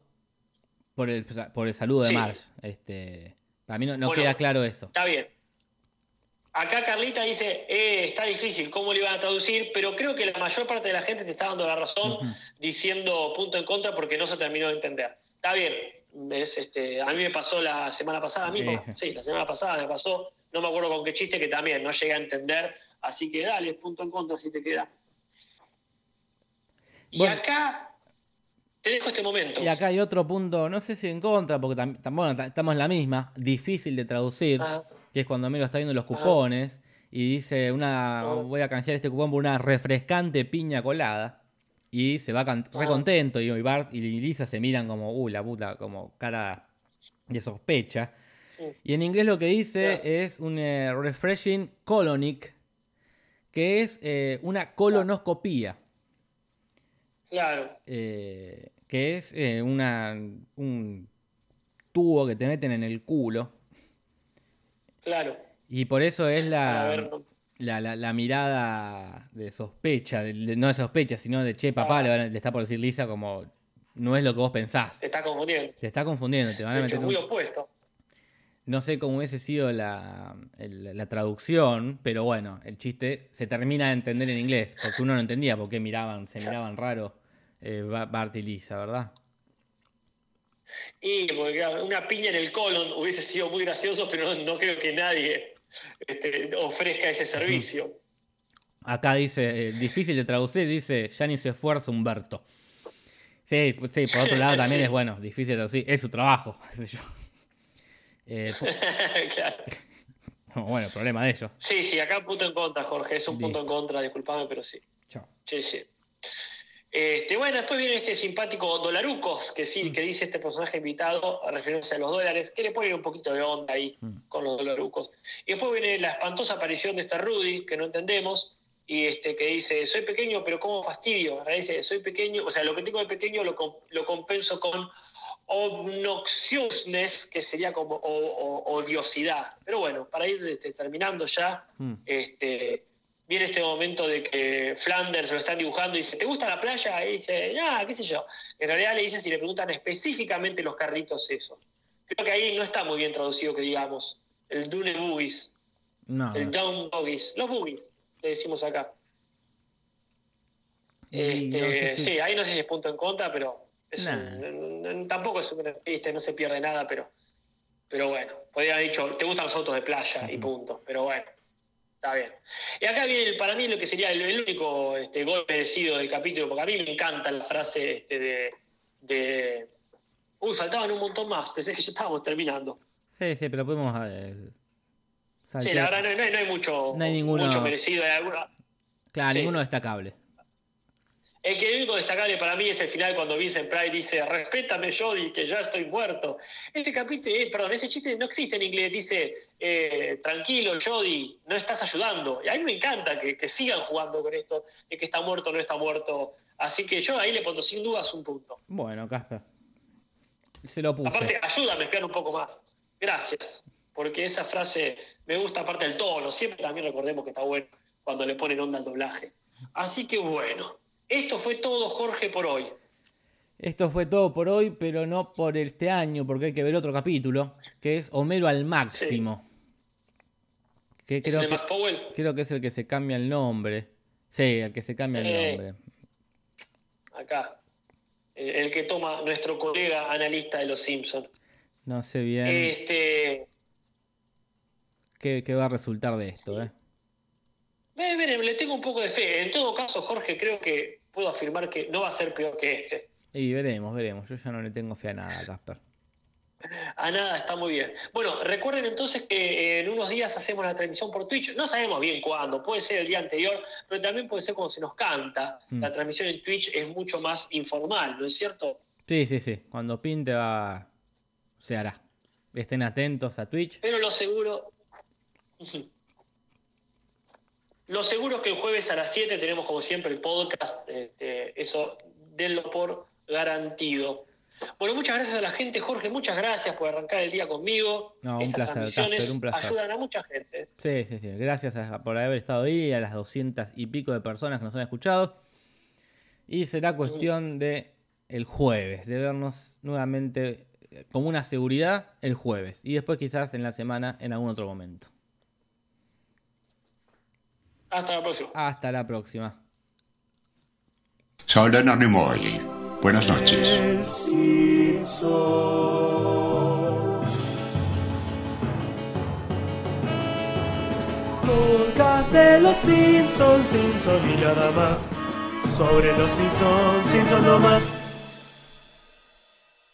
por el, por el saludo de Sí. Marge. Este, para mí no, no Bueno. queda claro eso. Está bien. Acá Carlita dice, eh, está difícil, ¿cómo le iban a traducir? Pero creo que la mayor parte de la gente te está dando la razón diciendo punto en contra porque no se terminó de entender. Está bien, es, este, a mí me pasó la semana pasada mismo, Eh. sí, la semana pasada me pasó, no me acuerdo con qué chiste que también no llegué a entender, así que dale, punto en contra si te queda. Y acá te dejo este momento. Y acá hay otro punto, no sé si en contra, porque tam- tam- bueno, ta- estamos en la misma, difícil de traducir, Ajá. que es cuando Miro está viendo los cupones y dice, una Ah. voy a canjear este cupón por una refrescante piña colada. Y se va re Ah. contento y Bart y Lisa se miran como, uh, la puta, como cara de sospecha. Y en inglés lo que dice es un eh, refreshing colonic, que es eh, una colonoscopía. Claro, eh, que es eh, una, un tubo que te meten en el culo. claro. Y por eso es la, la, la- la mirada de sospecha, de- de- no de sospecha, sino de che, papá, Ah. le, le está por decir Lisa como no es lo que vos pensás. se está confundiendo. Te está confundiendo, te van a meter muy un- opuesto. No sé cómo hubiese sido la, el- la traducción, pero bueno, el chiste se termina de entender en inglés, porque uno no entendía por qué miraban, se miraban raro eh, Ba- Bart y Lisa, ¿verdad? Y porque una piña en el colon hubiese sido muy gracioso, pero no, no creo que nadie este, ofrezca ese servicio. Acá dice, eh, difícil de traducir, dice, ya ni se esfuerza Humberto. Sí, sí, por otro lado también Sí. es bueno, difícil de traducir, es su trabajo, qué sé yo. Eh, claro. no, bueno, problema de ellos. Sí, sí, acá punto en contra, Jorge. Es un Bien. punto en contra, disculpame, pero sí. Chao. Sí, sí. Este, bueno, después viene este simpático Dolarucos, que sí, que dice este personaje invitado a referirse a los dólares, que le pone un poquito de onda ahí Mm. con los Dolarucos. Y después viene la espantosa aparición de este Rudy, que no entendemos, y este que dice, soy pequeño, pero ¿cómo fastidio? Dice, soy pequeño, o sea, lo que tengo de pequeño lo, lo compenso con obnoxiousness, que sería como odiosidad. Pero bueno, para ir este, terminando ya, Mm. este, viene este momento de que Flanders lo están dibujando y dice, ¿te gusta la playa? Y dice, ah, qué sé yo. En realidad le dice si le preguntan específicamente los carritos eso. Creo que ahí no está muy bien traducido que digamos. El Dune Boogies, No, el. Down Boogies, los Boogies, le decimos acá. Este, no sé si- Sí, ahí no sé si es punto en contra, pero es Nah. un- n- tampoco es un chiste, no se pierde nada, pero, pero bueno, podría haber dicho, te gustan las fotos de playa y punto, pero bueno, está bien. Y acá viene el- para mí lo que sería el, el único este, gol merecido del capítulo, porque a mí me encanta la frase este, de, de... Uy, faltaban un montón más, pensé que ya estábamos terminando. Sí, sí, pero podemos... eh, Sí, la verdad no, hay- no hay, no hay mucho, No hay ninguno- mucho merecido. Hay alguna- Claro, sí. ninguno destacable. El que el único destacable para mí es el final cuando Vincent Price dice, respétame Jody, que ya estoy muerto. Este capítulo, eh, perdón, ese chiste no existe en inglés, dice, eh, tranquilo Jody, no estás ayudando. Y a mí me encanta que, que sigan jugando con esto, de que está muerto o no está muerto. Así que yo ahí le pongo sin dudas un punto. Bueno, Casper. Se lo puse. Aparte, ayúdame a explicar un poco más. Gracias. Porque esa frase me gusta aparte del tono. Siempre también recordemos que está bueno cuando le ponen onda al doblaje. Así que bueno, esto fue todo, Jorge, por hoy. Esto fue todo por hoy, pero no por este año, porque hay que ver otro capítulo, que es Homero al máximo. Que ¿Es creo el de que, Max Powell? creo que es el que se cambia el nombre. Sí, el que se cambia el Eh. nombre. Acá. El, el que toma nuestro colega analista de los Simpsons. No sé bien Este. qué, qué va a resultar de esto, ¿eh? ve, ve, le tengo un poco de fe. En todo caso, Jorge, creo que puedo afirmar que no va a ser peor que este. Y veremos, veremos. Yo ya no le tengo fe a nada, Casper. A nada, está muy bien. Bueno, recuerden entonces que en unos días hacemos la transmisión por Twitch. No sabemos bien cuándo, puede ser el día anterior, pero también puede ser cuando se nos canta. Mm. La transmisión en Twitch es mucho más informal, ¿no es cierto? Sí, sí, sí. Cuando pinte va. se hará. Estén atentos a Twitch. Pero lo seguro. Lo seguro es que el jueves a las 7 tenemos como siempre el podcast. este, eso denlo por garantido. Bueno, muchas gracias a la gente, Jorge, muchas gracias por arrancar el día conmigo. No, un placer, transmisiones Casper, un placer. ayudan a mucha gente. Sí, sí, sí. Gracias a- por haber estado ahí, a las doscientas y pico de personas que nos han escuchado. Y será cuestión de el jueves, de vernos nuevamente eh, como una seguridad el jueves. Y después quizás en la semana en algún otro momento. Hasta la próxima. Hasta la próxima. Soy Leonard Nimoy. Buenas noches. Podcast de los Simpsons, Simpson y nada más. Sobre los Simpsons, Simpson no más.